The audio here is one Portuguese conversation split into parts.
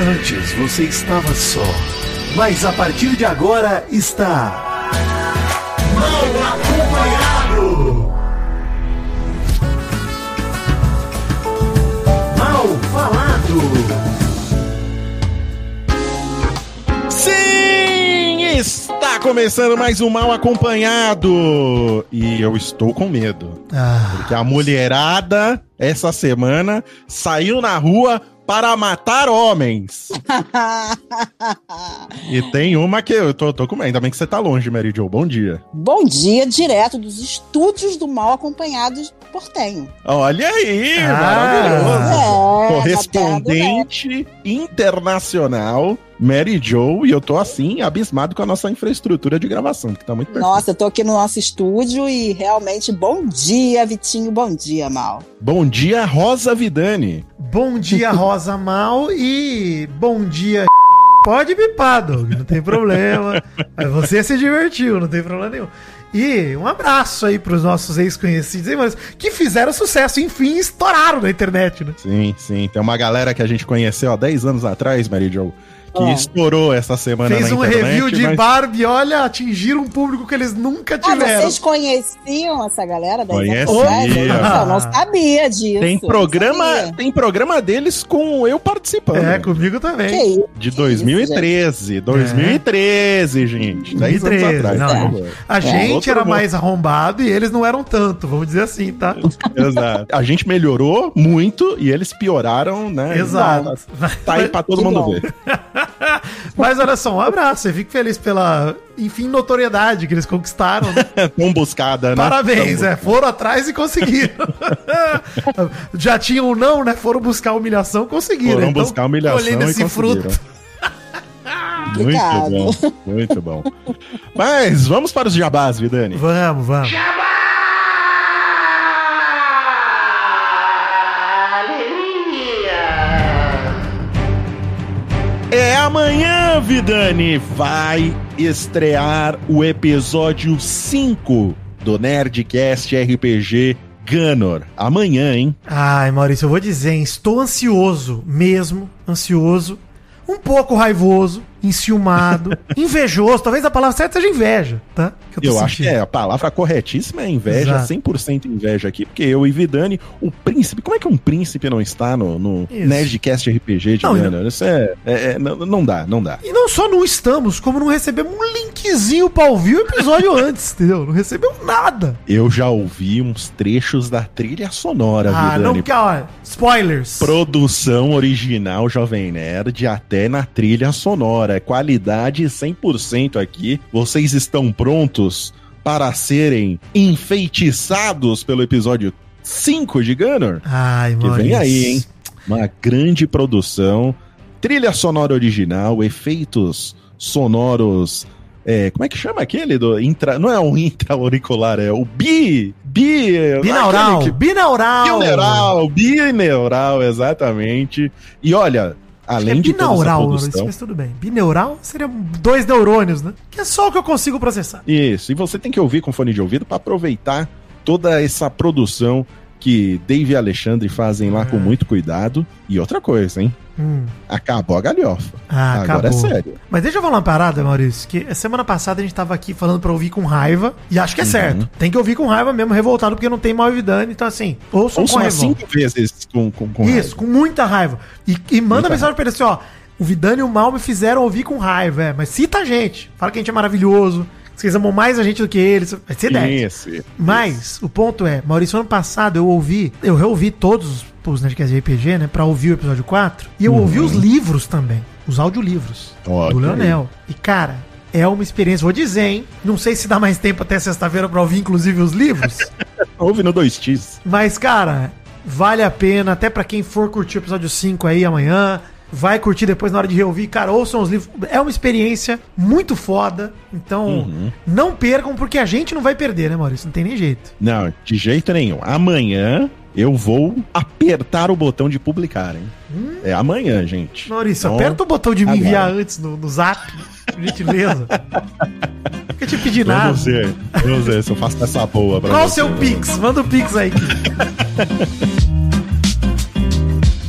Antes você estava só, mas a partir de agora está. Mal acompanhado! Mal falado! Sim! Está começando mais um Mal Acompanhado! E eu estou com medo. Ah, Porque a mulherada, essa semana, saiu na rua para matar homens. E tem uma que eu tô, tô com medo. Ainda bem que você tá longe, Mary Jo. Bom dia. Bom dia, direto dos estúdios do Mal Acompanhados Portenho. Olha aí, Ah. maravilhoso. É, Correspondente internacional, Mary Jo. E eu tô assim, abismado com a nossa infraestrutura de gravação, que tá muito perfeito. Nossa, eu tô aqui no nosso estúdio e realmente bom dia, Vitinho, bom dia, Mal. Bom dia, Rosa Vidani. bom dia, Rosa Mal, e bom dia. Pode bipar, Doug, não tem problema. Você se divertiu, não tem problema nenhum. E um abraço aí pros nossos ex-conhecidos, hein, mano, que fizeram sucesso, enfim, estouraram na internet, né? Sim, sim. Tem uma galera que a gente conheceu há 10 anos atrás, Mary Jo, que Ah. estourou essa semana Fez na um internet. review de mas- Barbie, olha, atingiram um público que eles nunca Ah, tiveram. vocês conheciam essa galera da Conhecia. Eu não sabia disso. Tem não programa, tem programa deles com eu participando. É, comigo também. Que isso? De Que 2013. 2013, gente. 10 anos 2013, atrás. não. A gente outro era mais arrombado e eles não eram tanto, vamos dizer assim, tá? Exato. A gente melhorou muito e eles pioraram, né? Exato. Tá aí pra todo Que mundo bom. ver. Mas olha só, um abraço. Eu fico feliz pela, enfim, notoriedade que eles conquistaram. né? Tão buscada, né? Parabéns, Tão é. Foram atrás e conseguiram. Já tinham um não, né? Foram buscar a humilhação, conseguiram. Foram Então, buscar a humilhação colhendo e esse conseguiram. fruto. Muito Obrigado. bom, muito bom. Mas vamos para os jabás, Vidani. Vamos, vamos. É amanhã, Vidani, vai estrear o episódio 5 do Nerdcast RPG Gunner. Amanhã, hein? Ai, Maurício, eu vou dizer, hein? Estou ansioso, mesmo, ansioso, um pouco raivoso, enciumado, invejoso. Talvez a palavra certa seja inveja, tá? Que Eu, tô acho que é a palavra corretíssima é inveja, Exato. 100% inveja aqui, porque eu e Vidani, o príncipe, como é que um príncipe não está no, no Isso. Nerdcast RPG de Não, Gunner? Isso é, é- é- não, não dá, não dá. E não só não estamos, como não recebemos um linkzinho pra ouvir o episódio antes, entendeu? Não recebemos nada. Eu já ouvi uns trechos da trilha sonora, Ah, Vidani. não, porque, ó, spoilers. Produção original Jovem Nerd até na trilha sonora. É Qualidade 100% aqui. Vocês estão prontos para serem enfeitiçados pelo episódio 5 de Gunner? Ai, Que vem aí, hein? Uma grande produção. Trilha sonora original, efeitos sonoros. é, como é que chama aquele do intra? Não é o intra-auricular, é o bi. Bi. Binaural, que- binaural. Bineural, bineural, exatamente. E olha, além é de toda essa binaural, Maurício, produção... mas tudo bem. Bineural seria dois neurônios, né? Que é só o que eu consigo processar. Isso, e você tem que ouvir com fone de ouvido para aproveitar toda essa produção que Dave e Alexandre fazem lá É. com muito cuidado. E outra coisa, hein? Hum. Acabou a galhofa. Ah, Agora acabou. é sério. Mas deixa eu falar uma parada, Maurício, que semana passada a gente tava aqui falando pra ouvir com raiva, e acho que é Uhum. certo. Tem que ouvir com raiva mesmo, revoltado, porque não tem mal evidente. Então, assim, ouçam Ouçam com revolta. cinco vezes com, com, com Isso, raiva. com muita raiva. E, e manda Muita mensagem pra ele assim, ó. O Vidani e o Mal me fizeram ouvir com raiva, é. Mas cita a gente. Fala que a gente é maravilhoso. Que vocês amam mais a gente do que eles. Vai ser 10. Isso, isso. Mas o ponto é, Maurício, ano passado eu ouvi, eu reouvi todos os Nerdcast de RPG, né? Pra ouvir o episódio 4. E eu ouvi os livros também. Os audiolivros. Ó, do Leonel. E, cara, é uma experiência, vou dizer, hein? Não sei se dá mais tempo até sexta-feira pra ouvir, inclusive, os livros. Ouve no 2x. Mas, cara, vale a pena, até pra quem for curtir o episódio 5 aí amanhã. Vai curtir depois na hora de reouvir. Cara, ouçam os livros. É uma experiência muito foda. Então, Uhum. não percam, porque a gente não vai perder, né, Maurício? Não tem nem jeito. Não, de jeito nenhum. Amanhã eu vou apertar o botão de publicar, hein? É amanhã, gente. Maurício, Então, aperta o botão de me agora. enviar antes no, no zap, por gentileza. Nunca te pedi nada. Vamos ver. Vamos ver se eu faço essa boa pra Qual o seu Pix? Manda o Pix aí.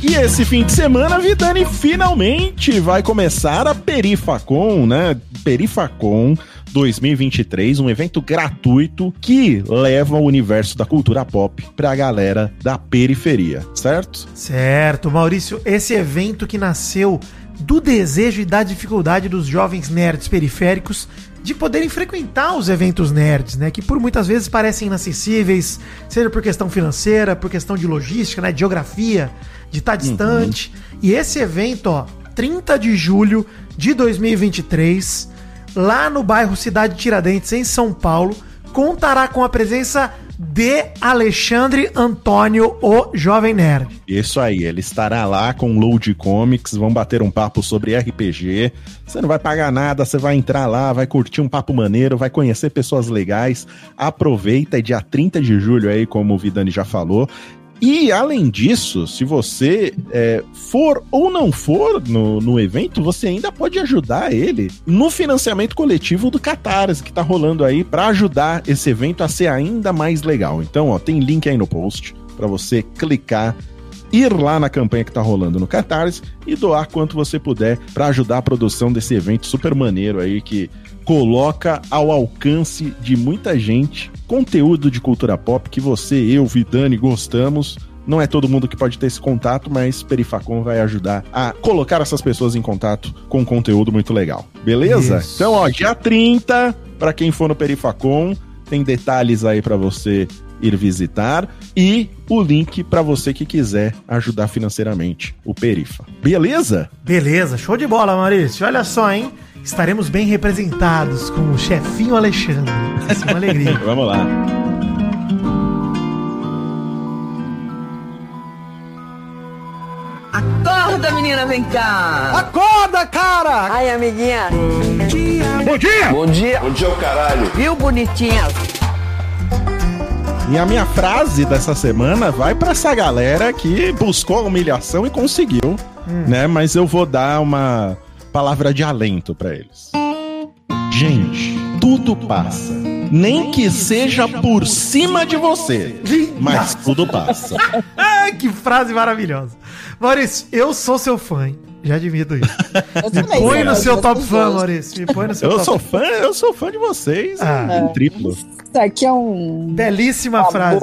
E E esse fim de semana, Vidani finalmente vai começar a Perifacon, né? Perifacon 2023, um evento gratuito que leva o universo da cultura pop pra galera da periferia, certo? Certo, Maurício, esse evento que nasceu do desejo e da dificuldade dos jovens nerds periféricos de poderem frequentar os eventos nerds, né? Que por muitas vezes parecem inacessíveis, seja por questão financeira, por questão de logística, né? De geografia, de estar distante. E esse evento, ó, 30 de julho de 2023, lá no bairro Cidade Tiradentes, em São Paulo, contará com a presença de Alexandre Antônio, o Jovem Nerd. Isso aí, ele estará lá com Load Comics, vão bater um papo sobre RPG. Você não vai pagar nada, você vai entrar lá, vai curtir um papo maneiro, vai conhecer pessoas legais. Aproveita, é dia 30 de julho aí, como o Vidani já falou. E além disso, se você é, for ou não for no, no evento, você ainda pode ajudar ele no financiamento coletivo do Catarse que tá rolando aí para ajudar esse evento a ser ainda mais legal. Então, ó, tem link aí no post para você clicar ir lá na campanha que tá rolando no Catarse e doar quanto você puder para ajudar a produção desse evento super maneiro aí que coloca ao alcance de muita gente conteúdo de cultura pop que você, eu, Vidani gostamos. Não é todo mundo que pode ter esse contato, mas Perifacon vai ajudar a colocar essas pessoas em contato com conteúdo muito legal. Beleza? Isso. Então, ó, dia 30, para quem for no Perifacon, tem detalhes aí para você ir visitar e o link para você que quiser ajudar financeiramente o Perifa. Beleza? Beleza, show de bola, Maurício. Olha só, hein? Estaremos bem representados com o chefinho Alexandre. Vai ser uma alegria. Vamos lá. Acorda, menina, vem cá. Acorda, cara! Ai, amiguinha. Bom dia! Bom dia. Bom dia, o caralho. Viu, bonitinha? E a minha frase dessa semana vai pra essa galera que buscou a humilhação e conseguiu, né? Mas eu vou dar uma palavra de alento pra eles. Gente, tudo passa. Nem que seja por cima de você, mas tudo passa. Que frase maravilhosa. Maurício, eu sou seu fã, hein? Já admito isso. Me põe no seu eu top fã. Maurício. Me põe no seu Eu top sou fã, eu sou fã de vocês Ah. em triplo. Isso aqui é um Belíssima frase.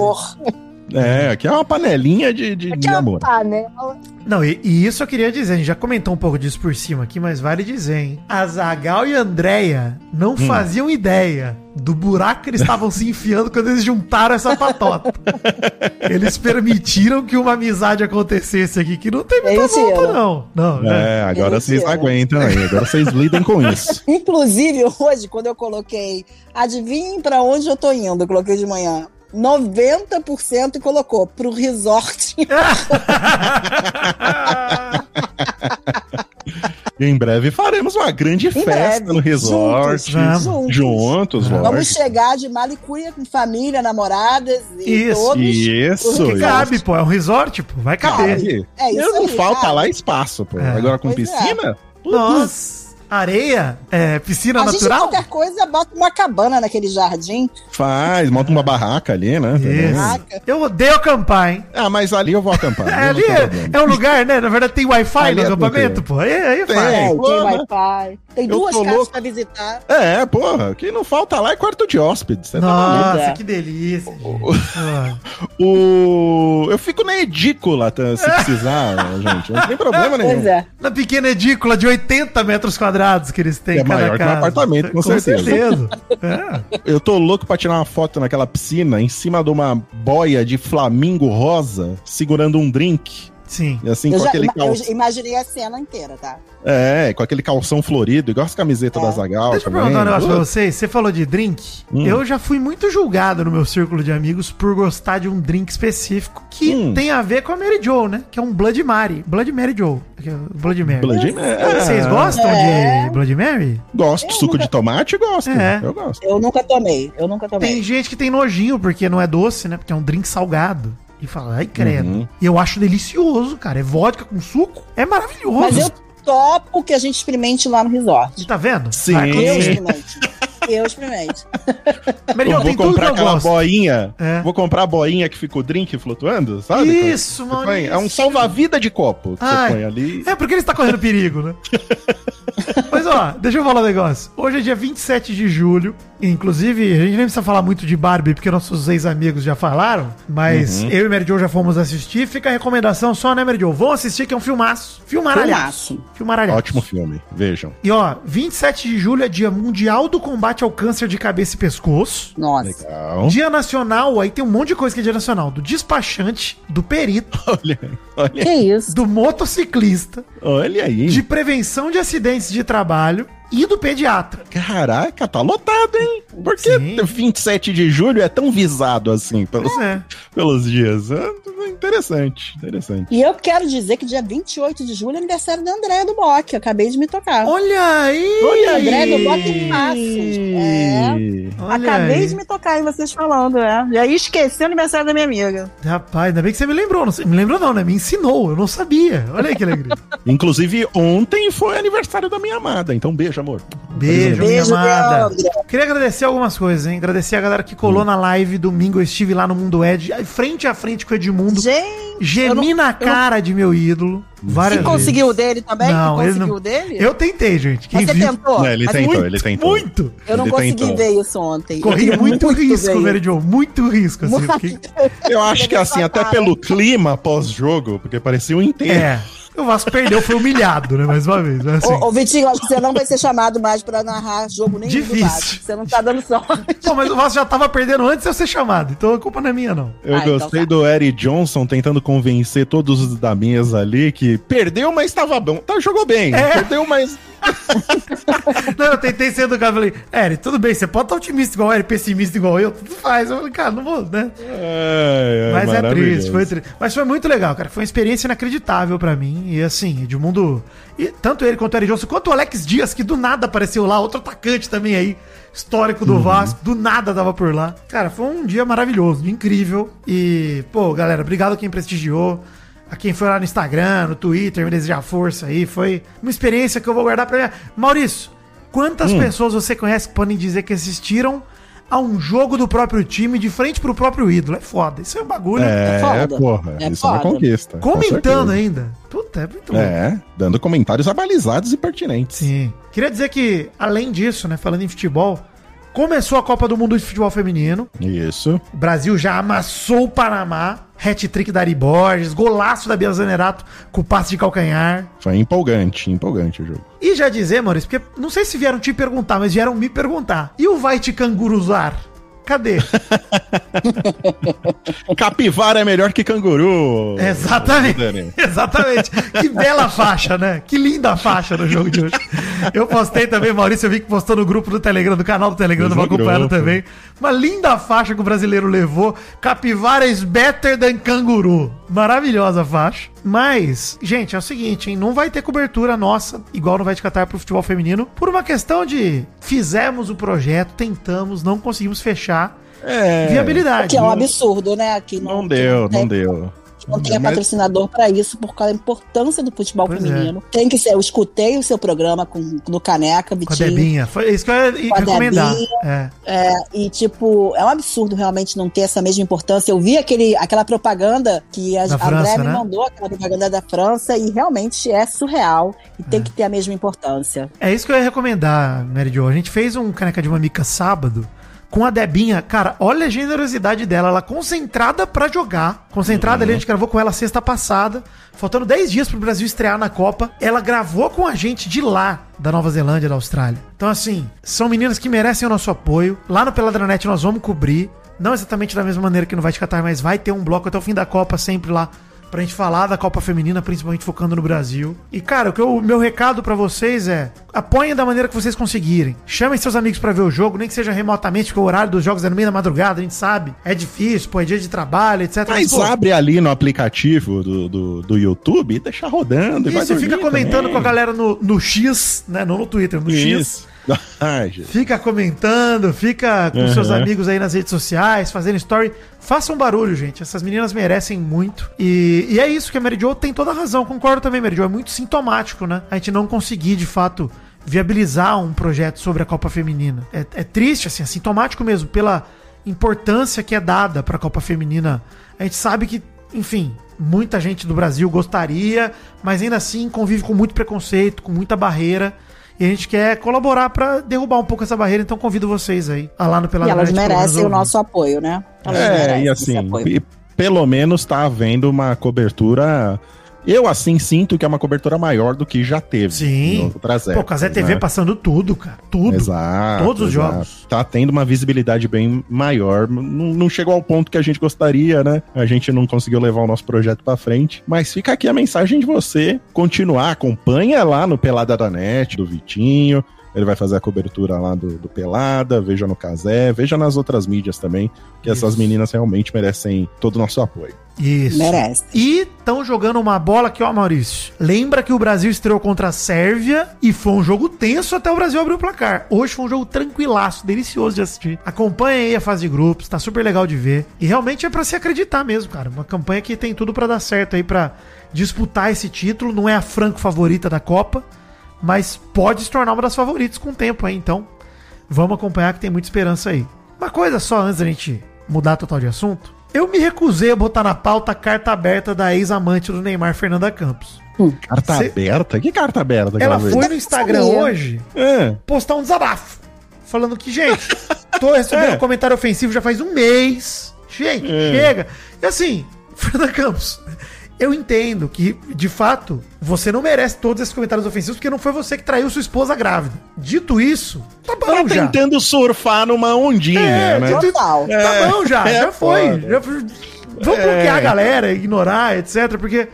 Amor. É, aqui é uma panelinha de, de, de Aqui é uma amor. panela. Não, e, e isso eu queria dizer, a gente já comentou um pouco disso por cima aqui, mas vale dizer, hein? Azagal e Andréia não Hum. faziam ideia do buraco que eles estavam se enfiando quando eles juntaram essa patota. eles permitiram que uma amizade acontecesse aqui, que não tem muita Mentira. volta, não. Não, né? É, agora Mentira. vocês aguentam aí, agora vocês lidem com isso. Inclusive, hoje, quando eu coloquei, adivinhem pra onde eu tô indo, eu coloquei de manhã. 90% e colocou pro resort. E em breve faremos uma grande festa breve, no resort. juntos, Vamos. Juntos, Vamos lógico. chegar de malicuia com família, namoradas e Isso, todos. Isso, pro Que isso. cabe, pô, é um resort, pô, vai caber. Cabe. É isso não aí, falta cabe. lá espaço, pô. É. Agora com Pois é. piscina? Nossa, areia, é, piscina A gente, natural. qualquer coisa, bota uma cabana naquele jardim. Faz, monta uma barraca ali, né? Isso. Eu odeio acampar, hein? Ah, mas ali eu vou acampar. É, ali é, problema. é um lugar, né? Na verdade tem Wi-Fi Ali no é acampamento, pô. Aí, aí Tem. faz. É, tem. Wi-Fi. Tem duas casas louco. pra visitar. É, porra, o que não falta lá é quarto de hóspede. Você tá. Nossa, É. que delícia. gente. Pô. O... Eu fico na edícula, tá, se precisar, gente. Não tem problema nenhum. Pois é. Na pequena edícula de 80 metros quadrados que eles têm É maior que um apartamento, com certeza. certeza. É. Eu tô louco pra tirar uma foto naquela piscina em cima de uma boia de flamingo rosa segurando um drink. Sim. E assim, Eu com já aquele eu calção. imaginei a cena inteira, tá? É, com aquele calção florido, igual as camisetas É. da Zagal. Deixa eu também. perguntar um negócio pra Pô, vocês. Você falou de drink. Hum. Eu já fui muito julgado no meu círculo de amigos por gostar de um drink específico que Hum. tem a ver com a Mary Joe, né? Que é um Blood Mary. Blood Mary Joe. É Blood Mary. Blood Mary. É. Vocês gostam É. de Blood Mary? Gosto. Suco de tomate, gosto. É. Eu gosto. Eu nunca tomei. Eu nunca tomei. Tem gente que tem nojinho porque não é doce, né? Porque é um drink salgado. E fala, ai credo. Uhum. E eu acho delicioso, cara. É vodka com suco. É maravilhoso. Mas eu topo que a gente experimente lá no resort. Você tá vendo? Sim. Vai Eu acontecer. Eu Jo, vou comprar aquela gosto. boinha. É. Vou comprar a boinha que fica o drink flutuando, sabe? Isso, Maurício. É um salva-vida de copo que Ai. você põe ali. É, porque ele está correndo perigo, né? Mas ó, deixa eu falar um negócio. Hoje é dia 27 de julho. Inclusive, a gente nem precisa falar muito de Barbie, porque nossos ex-amigos já falaram. Mas Uhum. eu e Mary Jo já fomos assistir. Fica a recomendação só, né, Mary Jo? Vão assistir, que é um filmaço. Filmaralhaço. Filmaço. Filmaralhaço. Ótimo filme, vejam. E ó, 27 de julho é dia mundial do combate ao câncer de cabeça e pescoço. Nossa. Legal. Dia nacional, aí tem um monte de coisa que é dia nacional. Do despachante, do perito, Olha, olha, Que isso? do motociclista, olha aí. de prevenção de acidentes de trabalho e do pediatra. Caraca, tá lotado, hein? Por que Sim. 27 de julho é tão visado assim pelos, é. pelos dias? É interessante, interessante. E eu quero dizer que dia 28 de julho é aniversário da Andréia do Bock. Eu acabei de me tocar. Olha aí! Olha, André do Bock em Passos. É. Olha Acabei aí. de me tocar em vocês falando, é. Já ia esquecer o aniversário da minha amiga. Rapaz, ainda bem que você me lembrou. Não me lembrou não, né? Me ensinou. Eu não sabia. Olha aí que alegria. Inclusive, ontem foi aniversário da minha amada, então beijo, amor. Beijo, minha Beijo, amada. Leandro. Queria agradecer algumas coisas, hein? Agradecer a galera que colou na live domingo. Eu estive lá no Mundo Ed, frente a frente com o Edmundo. Gente, Gemi não- na cara de meu ídolo. Várias você vezes. conseguiu o dele também? Não, Você ele conseguiu não- o dele? Eu tentei, gente. Quem Você viu? tentou? Não, ele Mas tentou, muito, ele tentou. Muito. Eu não Ele consegui tentou. ver isso ontem. Corri queria muito, risco. Joe. Muito risco, assim. eu fiquei- Eu acho que assim, até pelo clima pós-jogo, porque parecia um inteiro. É. O Vasco perdeu, foi humilhado, né? Mais uma vez. Mas, assim, Ô, ô, Vitinho, acho que você não vai ser chamado mais pra narrar jogo nenhum Difícil. do Vasco. Você não tá dando sorte. Pô, mas o Vasco já tava perdendo antes de eu ser chamado, então a culpa não é minha, não. Eu Ah, então gostei tá. do Eric Johnson tentando convencer todos os da mesa ali que perdeu, mas estava bom. Tá, jogou bem. É. Perdeu, mas. Não, eu tentei ser educado, falei, Eri, tudo bem, você pode estar otimista igual o Eri, pessimista igual eu, tudo faz. Eu falei, cara, não vou, né? Ai, ai, Mas é triste, foi triste. Mas foi muito legal, cara. Foi uma experiência inacreditável pra mim. E assim, Edmundo. E tanto ele quanto o Eric Johnson, quanto o Alex Dias, que do nada apareceu lá, outro atacante também aí, histórico Uhum. do Vasco, do nada tava por lá. Cara, foi um dia maravilhoso, incrível. E, pô, galera, obrigado a quem prestigiou. A quem foi lá no Instagram, no Twitter, me desejar força aí. Foi uma experiência que eu vou guardar pra mim. Maurício, quantas Hum. pessoas você conhece que podem dizer que assistiram a um jogo do próprio time de frente pro próprio ídolo? É foda. Isso é um bagulho. É, foda. porra. É isso é uma foda. conquista. com Comentando certeza. ainda. Puta, é muito. É, dando comentários abalizados e pertinentes. Sim. Queria dizer que, além disso, né, falando em futebol, começou a Copa do Mundo de Futebol Feminino. Isso. O Brasil já amassou o Panamá. Hat-trick da Ari Borges, golaço da Bia Zanerato com passe de calcanhar. Foi empolgante, empolgante o jogo. E já dizer, Maurício, porque não sei se vieram te perguntar, mas vieram me perguntar. E o vai te canguruzar? Cadê? Capivara é melhor que canguru. Exatamente. Exatamente. Que bela faixa, né? Que linda faixa no jogo de hoje. Eu postei também, Maurício, eu vi que postou no grupo do Telegram, do canal do Telegram, tava acompanhando grupo. também. Uma linda faixa que o brasileiro levou. Capivara is better than canguru. Maravilhosa faixa. Mas, gente, é o seguinte, hein? Não vai ter cobertura nossa, igual não vai te catar pro futebol feminino, por uma questão de fizemos o projeto, tentamos, não conseguimos fechar. É. Viabilidade. Que é um absurdo, né? Que Não que deu, não deu. Não tem Mas- patrocinador pra isso, por causa da importância do futebol Pois é. feminino. Tem que ser. Eu escutei o seu programa com, no Caneca, Com a Vitinho. Debinha. Foi isso que eu ia recomendar. Debinha. É. É, e, tipo, é um absurdo realmente não ter essa mesma importância. Eu vi aquele, aquela propaganda que a, Da a França, né? mandou, aquela propaganda da França, e realmente é surreal. E É. tem que ter a mesma importância. É isso que eu ia recomendar, Mary Jo. A gente fez um caneca de mamica sábado com a Debinha. Cara, olha a generosidade dela. Ela concentrada pra jogar. Concentrada ali, a gente gravou com ela sexta passada. Faltando 10 dias pro Brasil estrear na Copa. Ela gravou com a gente de lá, da Nova Zelândia, da Austrália. Então, assim, são meninas que merecem o nosso apoio. Lá no Peladranet nós vamos cobrir. Não exatamente da mesma maneira que no Vai Te Catar, mas vai ter um bloco até o fim da Copa sempre lá pra gente falar da Copa Feminina, principalmente focando no Brasil. E, cara, o que eu- meu recado pra vocês é: apoiem da maneira que vocês conseguirem. Chamem seus amigos pra ver o jogo, nem que seja remotamente, porque o horário dos jogos é no meio da madrugada, a gente sabe. É difícil, pô, é dia de trabalho, etc. Mas pô, abre ali no aplicativo do, do, do YouTube e deixa rodando. e isso, fica comentando também. com a galera no, no X, né? Não no Twitter, no X. Ai. Fica comentando, fica com Uhum. seus amigos aí nas redes sociais, fazendo story. Façam barulho, gente. Essas meninas merecem muito. E, e é isso que a Mary Jo tem toda a razão. Concordo também, Mary Jo. É muito sintomático, né? A gente não conseguir, de fato, viabilizar um projeto sobre a Copa Feminina. É, é triste, assim, é sintomático mesmo, pela importância que é dada para a Copa Feminina. A gente sabe que, enfim, muita gente do Brasil gostaria, mas ainda assim convive com muito preconceito, com muita barreira. E a gente quer colaborar para derrubar um pouco essa barreira, então convido vocês aí a lá no E Pelada elas Net, merecem o nosso apoio, né? Elas É, merecem e esse assim, apoio. e pelo menos tá havendo uma cobertura. Eu, assim, sinto que é uma cobertura maior do que já teve. Sim. Pô, Casé épocas, TV né? passando tudo, cara. Tudo. Exato. Todos os exato. jogos. Tá tendo uma visibilidade bem maior. Não, não chegou ao ponto que a gente gostaria, né? A gente não conseguiu levar o nosso projeto pra frente. Mas fica aqui a mensagem de você continuar. Acompanha lá no Pelada da Net, do Vitinho. Ele vai fazer a cobertura lá do, do Pelada, veja no Casé, veja nas outras mídias também, que essas Isso. meninas realmente merecem todo o nosso apoio. Isso. Merece. E estão jogando uma bola aqui, ó, Maurício. Lembra que o Brasil estreou contra a Sérvia e foi um jogo tenso até o Brasil abrir o placar. Hoje foi um jogo tranquilaço, delicioso de assistir. Acompanha aí a fase de grupos, tá super legal de ver. E realmente é pra se acreditar mesmo, cara. Uma campanha que tem tudo pra dar certo aí pra disputar esse título. Não é a franco favorita da Copa, mas pode se tornar uma das favoritas com o tempo aí. Então, vamos acompanhar que tem muita esperança aí. Uma coisa só antes da gente mudar total de assunto. Eu me recusei a botar na pauta a carta aberta da ex-amante do Neymar, Fernanda Campos. Carta Cê- aberta? Que carta aberta? Ela foi no Instagram Sabia. hoje É. postar um desabafo. Falando que, gente, tô recebendo É. comentário ofensivo já faz um mês. Gente, É. chega. E assim, Fernanda Campos, eu entendo que, de fato, você não merece todos esses comentários ofensivos porque não foi você que traiu sua esposa grávida. Dito isso, tá bom Tá já. tentando surfar numa ondinha, É, né? Total. Tá bom já, é já foi. Já foi. Vamos É. bloquear a galera, ignorar, etc. Porque,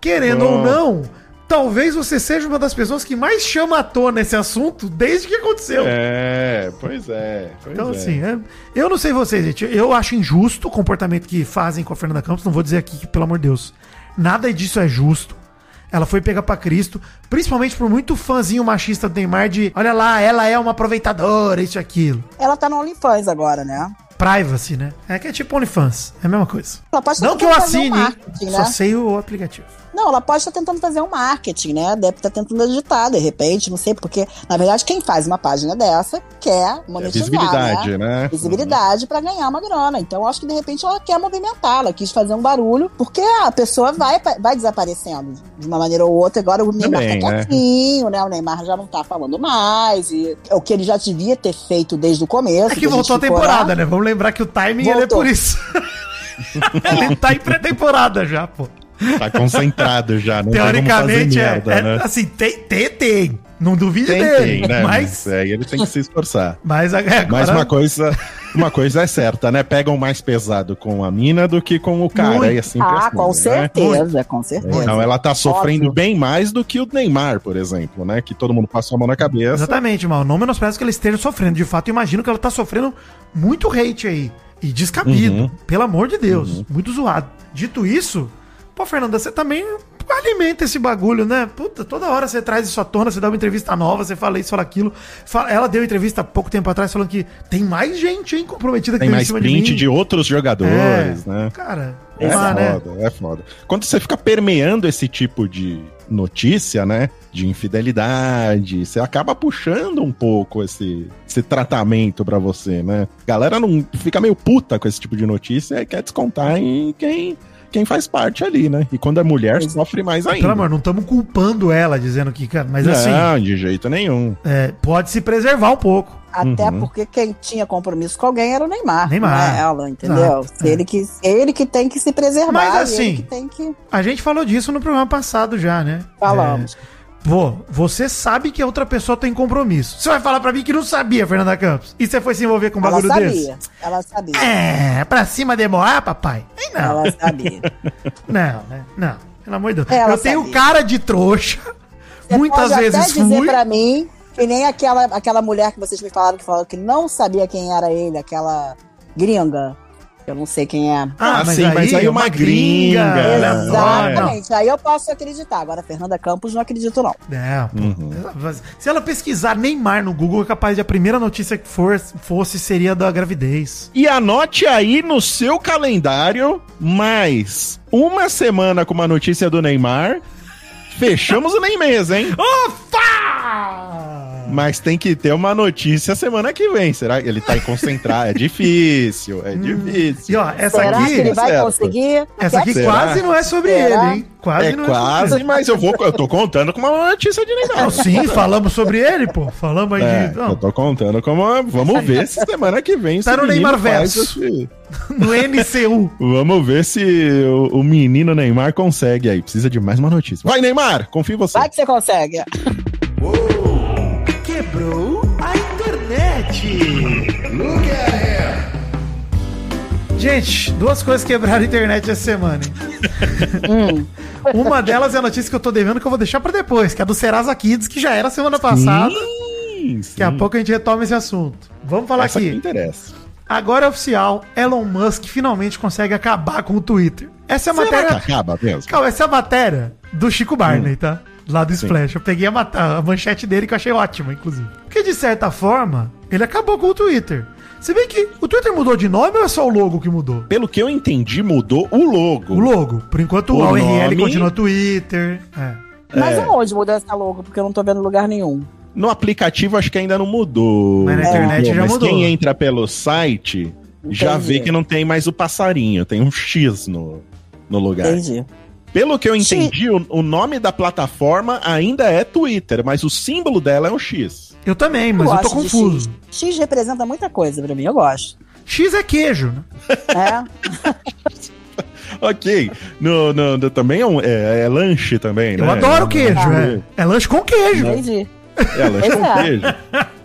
querendo ou pronto. não, talvez você seja uma das pessoas que mais chama à tona esse assunto desde que aconteceu. É, pois é. pois Então, é. assim, é- eu não sei vocês, gente. Eu acho injusto o comportamento que fazem com a Fernanda Campos. Não vou dizer aqui que, pelo amor de Deus, nada disso é justo. Ela foi pega pra Cristo, principalmente por muito fãzinho machista do Neymar de, olha lá, ela é uma aproveitadora, isso e aquilo. Ela tá no OnlyFans agora, né? Privacy, né? É que é tipo OnlyFans, é a mesma coisa. Não que eu assine, marketing, só né? sei o aplicativo. Não, ela pode estar tentando fazer um marketing, né? Deve estar tentando agitar, de repente, não sei, porque, na verdade, quem faz uma página dessa quer É monetizar, visibilidade, né? né? Visibilidade pra ganhar uma grana. Então, eu acho que, de repente, ela quer movimentar, ela quis fazer um barulho, porque a pessoa vai, vai desaparecendo de uma maneira ou outra. Agora o Neymar Também, tá né? quietinho, né? O Neymar já não tá falando mais, e é o que ele já devia ter feito desde o começo. É que voltou a ficou temporada, lá. né? Vamos lembrar que o timing ele é por isso. ele tá em pré-temporada já, pô. Tá concentrado já, não tem como Teoricamente, fazer é, merda, é, né? assim, tem, tem, tem. Não duvide Tem, dele. tem, né? Mas, é, ele tem que se esforçar. mas, agora, Mas uma coisa, uma coisa é certa, né? Pegam mais pesado com a mina do que com o cara. Muito. E assim Ah, assim, com né? certeza, com certeza. Então ela tá sofrendo Óbvio. bem mais do que o Neymar, por exemplo, né? Que todo mundo passou a mão na cabeça. Exatamente, mal. Não menosprezo que ela esteja sofrendo. De fato, eu imagino que ela tá sofrendo muito hate aí. E descabido. Uhum. Pelo amor de Deus. Muito zoado. Dito isso, pô, Fernanda, você também alimenta esse bagulho, né? Puta, toda hora você traz isso à tona, você dá uma entrevista nova, você fala isso, fala aquilo. Fala- Ela deu entrevista há pouco tempo atrás falando que tem mais gente, hein, comprometida Tem veio mais print de, outros jogadores, né? Cara, É dá, né? foda, é foda. Quando você fica permeando esse tipo de notícia, né? De infidelidade, você acaba puxando um pouco esse, esse tratamento pra você, né? Galera não fica meio puta com esse tipo de notícia e quer descontar em quem, quem faz parte ali, né? E quando é mulher, sofre mais ainda. Pelo amor, não estamos culpando ela, dizendo que, cara, mas assim, não, de jeito nenhum. é, pode se preservar um pouco. Até Uhum. porque quem tinha compromisso com alguém era o Neymar. Neymar. Não é ela, entendeu? Exato, Se é. Ele, que, ele que tem que se preservar. Mas, assim, ele que tem que. A gente falou disso no programa passado já, né? Falamos. É, Vô, você sabe que a outra pessoa tem compromisso. Você vai falar pra mim que não sabia, Fernanda Campos. E você foi se envolver com um bagulho sabia. desse? Ela sabia. É, pra cima demorar, papai? Aí não. Ela sabia. Não, né? Não. Pelo amor de Deus. Ela Eu tenho sabia. cara de trouxa. Você Muitas vezes até dizer fui. pra mim que nem aquela, aquela mulher que vocês me falaram que falou que não sabia quem era ele, aquela gringa. Eu não sei quem é. Ah, Ah, mas, sim, aí, mas aí é uma gringa. gringa, É, né? Exatamente. Aí eu posso acreditar. Agora, Fernanda Campos, não acredito, não. É. Uhum. Se ela pesquisar Neymar no Google, é capaz de a primeira notícia que for, fosse seria da gravidez. E anote aí no seu calendário mais uma semana com uma notícia do Neymar. Fechamos o nem mês, hein? Opa! Mas tem que ter uma notícia semana que vem. Será que ele tá em concentrar? É difícil, é E difícil. ó, essa Será que ele aqui. vai certo. conseguir? Essa aqui Será? quase não é sobre Será? ele, hein? Quase É não quase, é sobre mas eu vou. Eu tô contando com uma notícia de. Não, sim, falamos sobre ele, pô. Falamos aí É, de. eu Não, tô contando como. Vamos ver se semana que vem. Tá no Neymar verso. no MCU. Vamos ver se o, o menino Neymar consegue aí. Precisa de mais uma notícia. Vai, Neymar! Confio em você. Vai que você consegue. A internet. Gente, duas coisas quebraram a internet essa semana. hein? Uma delas é a notícia que eu tô devendo que eu vou deixar pra depois, que é a do Serasa Kids, que já era semana passada. Sim, Daqui a pouco a gente retoma esse assunto. Vamos falar Essa que aqui. interessa. Agora é oficial, Elon Musk finalmente consegue acabar com o Twitter. Essa é a Será que matéria. acaba mesmo? Calma, essa é a matéria do Chico Barney, tá? Lá do Sim. Splash. Eu peguei a, a manchete dele que eu achei ótima, inclusive. Porque, de certa forma, ele acabou com o Twitter. Se bem que o Twitter mudou de nome ou é só o logo que mudou? Pelo que eu entendi, mudou o logo. O logo. Por enquanto, o, O URL nome- continua Twitter. É. Mas É. aonde mudou essa logo? Porque eu não tô vendo lugar nenhum. No aplicativo acho que ainda não mudou. Mas na internet já Mas mudou. quem entra pelo site já Entendi. vê que não tem mais o passarinho, tem um X no, no lugar. Entendi. Pelo que eu entendi, o, o nome da plataforma ainda é Twitter, mas o símbolo dela é um X. Eu também, mas eu, tô gosto de confuso. X. X representa muita coisa pra mim, eu gosto. X é queijo, né? É? Ok. No, no- no- também é, um- é- é lanche também, né? Eu adoro queijo, Ah, é. É lanche com queijo. Entendi. É lanche com é. queijo.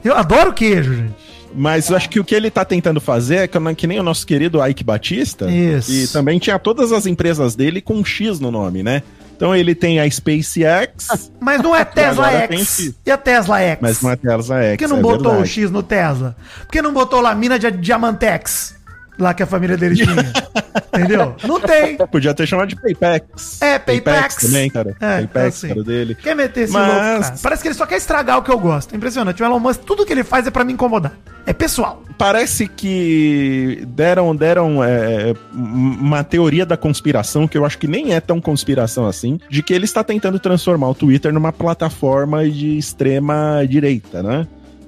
Eu adoro queijo, gente. Mas eu acho que o que ele tá tentando fazer é que, que nem o nosso querido Ike Batista. Isso. E também tinha todas as empresas dele com um X no nome, né? Então ele tem a SpaceX, Mas não é Tesla X. E a Tesla X? mas não é Tesla X. Por que não é botou o verdade. X no Tesla? Por que não botou lá a mina de Diamantex? Lá que a família dele tinha. Entendeu? Não tem. Podia ter chamado de Paypex. É, Paypex. também, cara. É, Paypex assim. o dele. Quer meter esse Mas- louco, cara? Parece que ele só quer estragar o que eu gosto. É impressionante. O Elon Musk, tudo que ele faz é pra me incomodar. É pessoal. Parece que deram, deram é, uma teoria da conspiração, que eu acho que nem é tão conspiração assim, de que ele está tentando transformar o Twitter numa plataforma de extrema direita, né?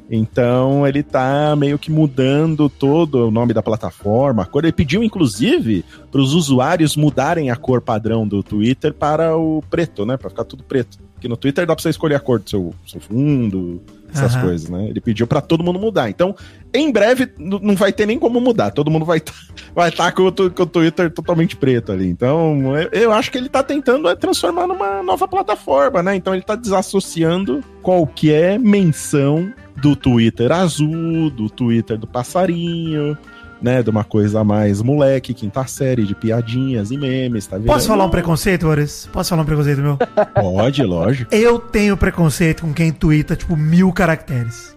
Então ele tá meio que mudando todo o nome da plataforma, a cor. Ele pediu, inclusive, para os usuários mudarem a cor padrão do Twitter para o preto, né? Para ficar tudo preto. Porque no Twitter dá para você escolher a cor do seu, seu fundo, essas Aham. coisas, né? Ele pediu para todo mundo mudar. Então, em breve, não vai ter nem como mudar. Todo mundo vai estar vai tá com, com o Twitter totalmente preto ali. Então, eu, eu acho que ele tá tentando é, transformar numa nova plataforma, né? Então, ele tá desassociando qualquer menção do Twitter azul, do Twitter do passarinho, né? De uma coisa mais moleque, quinta série, de piadinhas e memes, tá vendo? Posso falar um preconceito, Boris? Posso falar um preconceito meu? Pode, lógico. Eu tenho preconceito com quem twitta, tipo, mil caracteres.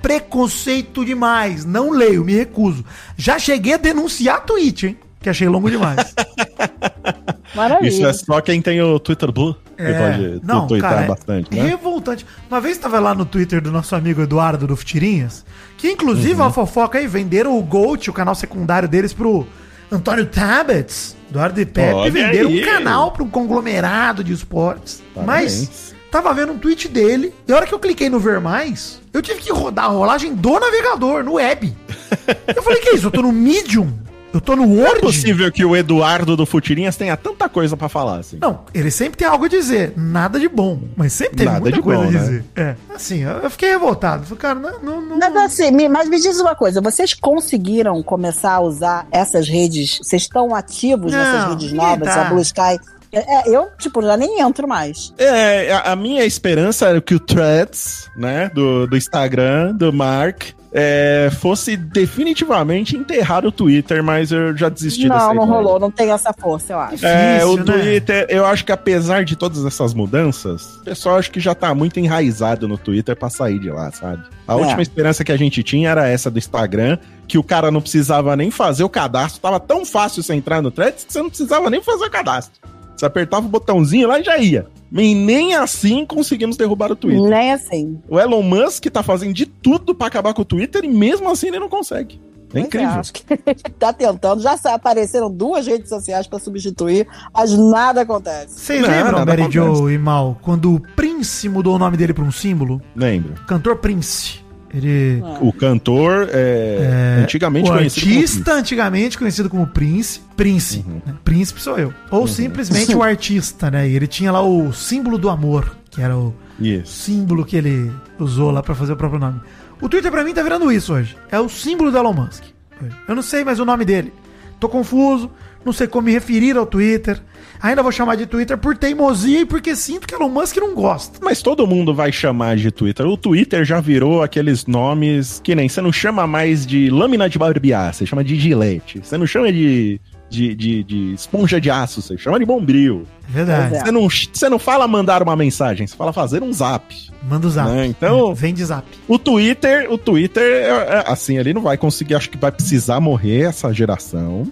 Preconceito demais. Não leio, me recuso. Já cheguei a denunciar tweet, hein? Que achei longo demais. Maravilha. Isso é só quem tem o Twitter Blue É, pode não, cara, bastante, é né? revoltante. Uma vez estava lá no Twitter do nosso amigo Eduardo do Futirinhas, que inclusive Uhum. a fofoca aí venderam o Gold, o canal secundário deles, pro Antônio Tabets, Eduardo e Pepe, Olha venderam aí. um canal para um conglomerado de esportes. Parabéns. Mas tava vendo um tweet dele, e a hora que eu cliquei no ver mais, eu tive que rodar a rolagem do navegador, no web. eu falei, que isso? Eu tô no Medium? Eu tô no É Word? possível que o Eduardo do Futirinhas tenha tanta coisa pra falar, assim. Não, ele sempre tem algo a dizer. Nada de bom. Mas sempre tem Nada muita de coisa bom, a né? dizer. É. Assim, eu fiquei revoltado. Falei, cara, não. não, não- Mas assim, mas me diz uma coisa, vocês conseguiram começar a usar essas redes? Vocês estão ativos Não, nessas redes novas, tá. a Blue Sky? É, eu, tipo, já nem entro mais. É, a, a minha esperança era que o Threads, né, do, do Instagram, do Mark, é, fosse definitivamente enterrar o Twitter, mas eu já desisti dessa Não, não ideia. rolou, não tem essa força, eu acho. É, o Difícil, né? Twitter, eu acho que apesar de todas essas mudanças, o pessoal acho que já tá muito enraizado no Twitter pra sair de lá, sabe? A É. última esperança que a gente tinha era essa do Instagram, que o cara não precisava nem fazer o cadastro, tava tão fácil você entrar no Threads que você não precisava nem fazer o cadastro. Você apertava o botãozinho lá e já ia. E nem assim conseguimos derrubar o Twitter. Nem assim. O Elon Musk tá fazendo de tudo pra acabar com o Twitter e mesmo assim ele não consegue. É incrível. acho que tá tentando. Já apareceram duas redes sociais pra substituir, mas nada acontece. Vocês Não, lembram, Mary acontece. Joe e Mal, quando o Prince mudou o nome dele pra um símbolo? Lembro. Cantor Prince. Ele. O cantor é, antigamente o conhecido como artista, antigamente conhecido como Prince. Prince. Uhum. né? Príncipe sou eu. Ou simplesmente o artista, né? E ele tinha lá o símbolo do amor, que era o Isso. símbolo que ele usou lá pra fazer o próprio nome. O Twitter pra mim tá virando isso hoje. É o símbolo do Elon Musk. Eu não sei mais o nome dele. Tô confuso, não sei como me referir ao Twitter. Ainda vou chamar de Twitter por teimosia e porque sinto que Elon Musk não gosta. Mas todo mundo vai chamar de Twitter. O Twitter já virou aqueles nomes que nem você não chama mais de lâmina de barbear, você chama de gilete. Você não chama de, de, de, de esponja de aço, você chama de bombril. É verdade. Você não, você não fala mandar uma mensagem, você fala fazer um zap. Manda o zap. Né, então- É, Vem de zap. O Twitter, o Twitter, é, assim, ele não vai conseguir, acho que vai precisar morrer essa geração.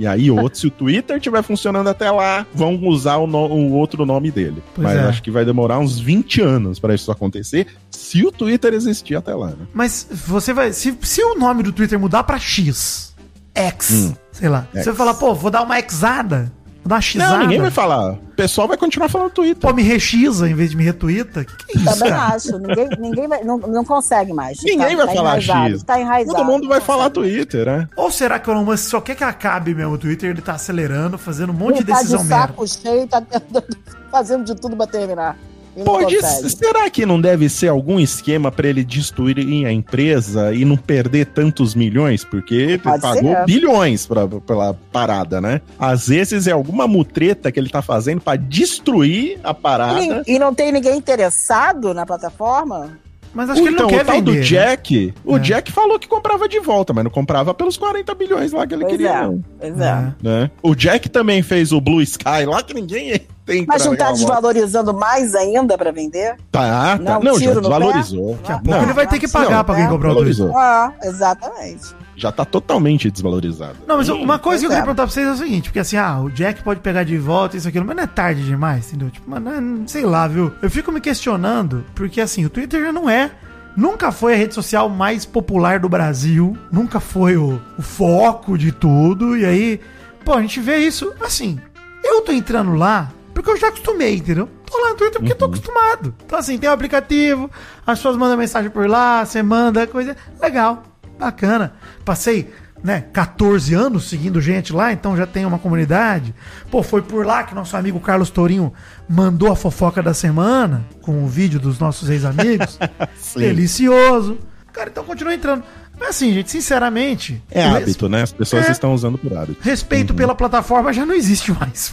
E aí, outro, se o Twitter estiver funcionando até lá, vão usar o, no- o outro nome dele. Pois Mas é. acho que vai demorar uns 20 anos pra isso acontecer, se o Twitter existir até lá, né? Mas você vai. Se, se o nome do Twitter mudar pra X, X, Hum. sei lá, X. você vai falar, pô, vou dar uma Xada, uma Xada. Não, ninguém vai falar. O pessoal vai continuar falando Twitter. Pô, me rexiza em vez de me retuita? Que que é isso, Também cara? acho. Ninguém, ninguém vai, não, não consegue mais. Ninguém vai falar enraizado, X. Tá enraizado. Todo mundo vai falar. Twitter, né? Ou será que o Elon Musk só quer que acabe mesmo o Twitter? Ele tá acelerando, fazendo um monte de Ele tá decisão de merda. saco cheio, tá fazendo de tudo pra terminar. Pode consegue. será que não deve ser algum esquema pra ele destruir a empresa e não perder tantos milhões? Porque ele Pode pagou ser. bilhões pra, pela parada, né? Às vezes é alguma mutreta que ele tá fazendo pra destruir a parada. E, e não tem ninguém interessado na plataforma? Mas acho que ele então, não quer o tal vender. do né? Jack, o É. Jack falou que comprava de volta, mas não comprava pelos 40 bilhões lá que ele Pois queria, é. Pois é. Né? O Jack também fez o Blue Sky lá que ninguém tem Mas não tá desvalorizando mais ainda pra vender? Tá, tá. Não, Não, já desvalorizou. Daqui a pouco Não, ele vai ter que pagar não, pra quem é, comprar o valorizou. Ah, exatamente. Já tá totalmente desvalorizado. Não, mas uma coisa que eu queria perguntar pra vocês é o seguinte, porque assim, ah, o Jack pode pegar de volta isso aquilo, mas não é tarde demais, entendeu? Tipo, mano, é- sei lá, viu? Eu fico me questionando, porque assim, o Twitter já não é, nunca foi a rede social mais popular do Brasil, nunca foi o, o foco de tudo, e aí, pô, a gente vê isso, assim, eu tô entrando lá porque eu já acostumei, entendeu? Tô lá no Twitter porque tô acostumado. Então assim, tem o aplicativo, as pessoas mandam mensagem por lá, você manda coisa, legal, bacana. Passei né, 14 anos seguindo gente lá, então já tem uma comunidade. Pô, foi por lá que nosso amigo Carlos Tourinho mandou a fofoca da semana, com o vídeo dos nossos ex-amigos. Delicioso. Cara, então continua entrando. Mas assim, gente, sinceramente. É hábito, né? As pessoas É. estão usando por hábito. Respeito pela plataforma já não existe mais.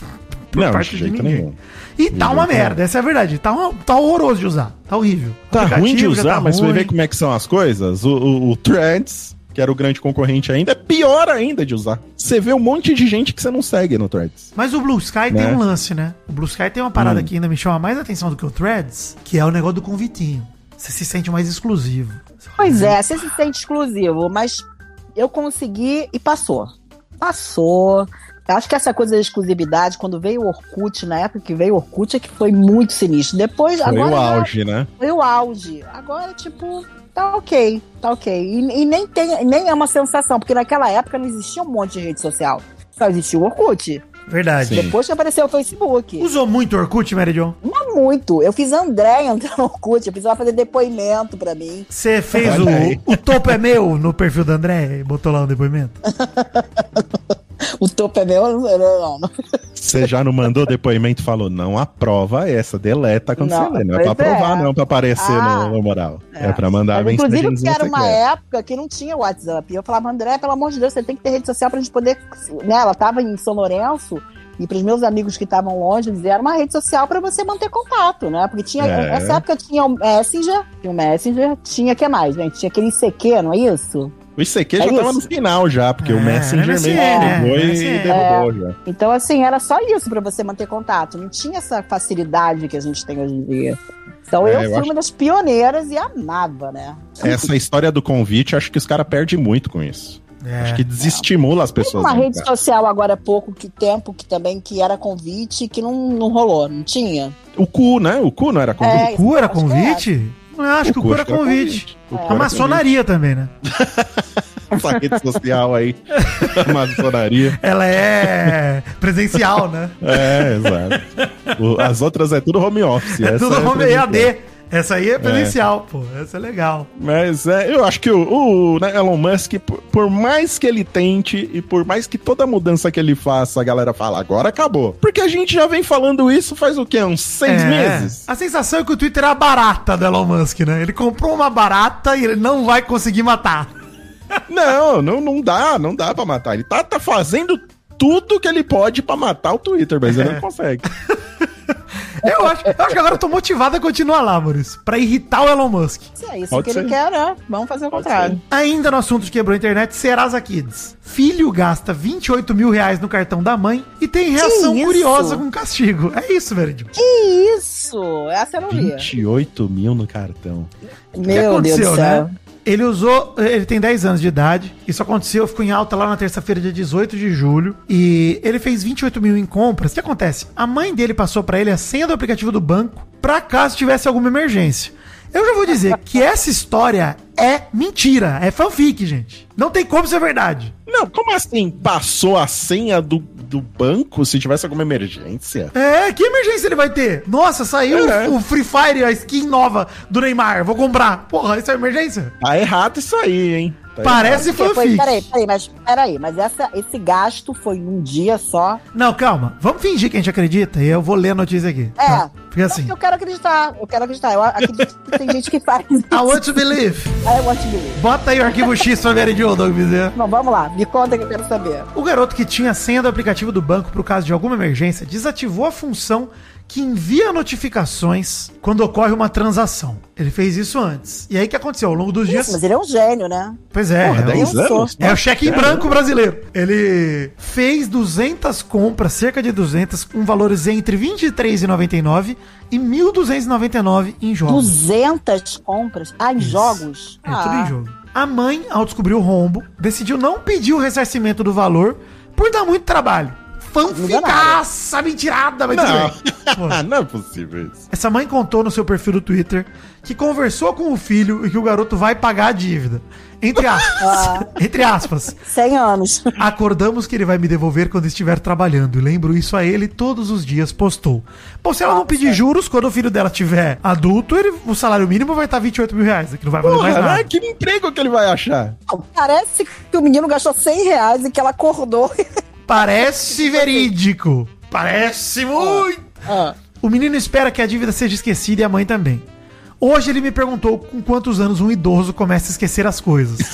Por Não, parte de de, jeito ninguém. nenhum. E tá uma merda, essa é a verdade. Tá, uma- tá horroroso de usar. Tá horrível. Tá ruim de usar, tá mas você vai ruim. ver como é que são as coisas. O, o, o Threads, que era o grande concorrente ainda, é pior ainda de usar. Você vê um monte de gente que você não segue no Threads. Mas o Blue Sky Né? tem um lance, né? O Blue Sky tem uma parada Hum. que ainda me chama mais atenção do que o Threads, que é o negócio do convitinho. Você se sente mais exclusivo. Pois é, você se sente exclusivo, mas eu consegui e passou. Passou. Eu acho que essa coisa da exclusividade, quando veio o Orkut, na época que veio o Orkut, é que foi muito sinistro. Depois, Foi agora o auge, né? foi o auge. Agora, tipo, tá ok, tá ok. E, e nem, tem, nem é uma sensação, porque naquela época não existia um monte de rede social. Só existia o Orkut. Verdade. Sim. Depois que apareceu o Facebook. Usou muito Orkut, Mary Jo? Não muito. Eu fiz André entrar no Orkut, eu precisava fazer depoimento pra mim. Você fez o, o topo é meu no perfil do André e botou lá um depoimento? O topo é meu, não, não, não. Você já não mandou depoimento e falou, não aprova essa, deleta quando Não, você lê. Não é pra pois é. aprovar, não, pra aparecer Ah, no, moral. É, é. pra mandar a Mas, inclusive, porque era uma secreta. época que não tinha WhatsApp. E eu falava, André, pelo amor de Deus, você tem que ter rede social pra gente poder. Né? Ela tava em São Lourenço. E para os meus amigos que estavam longe, eles era uma rede social para você manter contato, né? Porque tinha. É. Nessa época tinha o Messenger, tinha o Messenger, tinha o que mais, gente? Tinha aquele ICQ, não é isso? O ICQ É já tava isso. no final já, porque É, o Messenger MSN, meio é, que foi MSN. e derrubou já. Então, assim, era só isso para você manter contato. Não tinha essa facilidade que a gente tem hoje em dia. Então, É, eu eu fui acho- uma das pioneiras e amava, né? Essa história do convite, acho que os caras perdem muito com isso. É. Acho que desestimula as Tem pessoas. uma a rede entrar. social agora há pouco que tempo que também que era convite que não, não rolou, não tinha? O cu, né? O cu não era convite. É, O cu era convite? Não acho que o cu era convite. O cu A maçonaria também, né? convite. essa rede social aí, a maçonaria. Ela é presencial, né? É, exato. O- as outras é tudo home office. É tudo home presencial. EAD. Essa aí é presencial, pô. Essa é legal. Mas é, eu acho que o, o, né, Elon Musk, por, por mais que ele tente e por mais que toda mudança que ele faça, a galera fala, agora acabou. Porque a gente já vem falando isso faz o quê? Uns seis É. meses? A sensação é que o Twitter é a barata do Elon Musk, né? Ele comprou uma barata e ele não vai conseguir matar. Não, não, não dá, não dá pra matar. Ele tá, tá fazendo tudo que ele pode pra matar o Twitter, mas ele não consegue. Eu acho, eu acho que agora eu tô motivado a continuar lá, Maurício. Pra irritar o Elon Musk. Se é isso Pode que ele ser. quer, né? Vamos fazer o Pode contrário. Ainda no assunto de quebrou a internet, Serasa Kids. Filho gasta 28 mil reais no cartão da mãe e tem reação curiosa com castigo. É isso, Veredinho. Que isso? Essa eu não vi. 28 mil no cartão. Meu Deus do céu. né? Ele usou, ele tem 10 anos de idade. Isso aconteceu, ficou em alta lá na terça-feira, dia 18 de julho. E ele fez 28 mil em compras. O que acontece? A mãe dele passou pra ele a senha do aplicativo do banco pra caso tivesse alguma emergência. Eu já vou dizer que essa história é mentira, é fanfic, gente. Não tem como ser verdade. Não, como assim? Passou a senha do, do banco se tivesse alguma emergência? É, que emergência ele vai ter? Nossa, saiu É. o Free Fire, a skin nova do Neymar. Vou comprar. Porra, isso é emergência? Tá errado isso aí, hein? Tá Parece Porque foi, fanfic. peraí, peraí, mas peraí, mas essa, esse gasto foi num dia só. Não, calma. Vamos fingir que a gente acredita e eu vou ler a notícia aqui. É. tá? Porque assim, Eu quero acreditar, eu quero acreditar. Eu acredito que tem gente que faz. isso. I want to believe. I want to believe. Bota aí o arquivo X pra ver de Doug Bezerra. Não, vamos lá, me conta que eu quero saber. O garoto que tinha a senha do aplicativo do banco pro caso de alguma emergência desativou a função que envia notificações quando ocorre uma transação. Ele fez isso antes. E aí o que aconteceu? Ao longo dos Isso, dias. mas ele é um gênio, né? Pois é, Porra, é, 10 eu sou. anos? É o cheque em branco brasileiro. Ele fez 200 compras, cerca de 200, com valores entre R$ 23,99 e R$ 1.299 em jogos. 200 compras. Ah, em jogos? É ah, tudo em jogo. A mãe, ao descobrir o rombo, decidiu não pedir o ressarcimento do valor por dar muito trabalho. Fanficaça, mentirada, mas tudo Não. bem. Não é possível isso. Essa mãe contou no seu perfil do Twitter que conversou com o filho e que o garoto vai pagar a dívida. Entre aspas. Ah. Entre aspas. 100 anos. Acordamos que ele vai me devolver quando estiver trabalhando. E lembro isso a ele todos os dias, postou. Bom, se ela não pedir juros, quando o filho dela tiver adulto, ele, o salário mínimo vai estar 28 mil reais, que não vai valer mais Porra, nada. né? que emprego que ele vai achar? Não, Parece que o menino gastou 100 reais e que ela acordou. Parece verídico. Parece muito. Ah, O menino espera que a dívida seja esquecida e a mãe também. Hoje ele me perguntou com quantos anos um idoso começa a esquecer as coisas.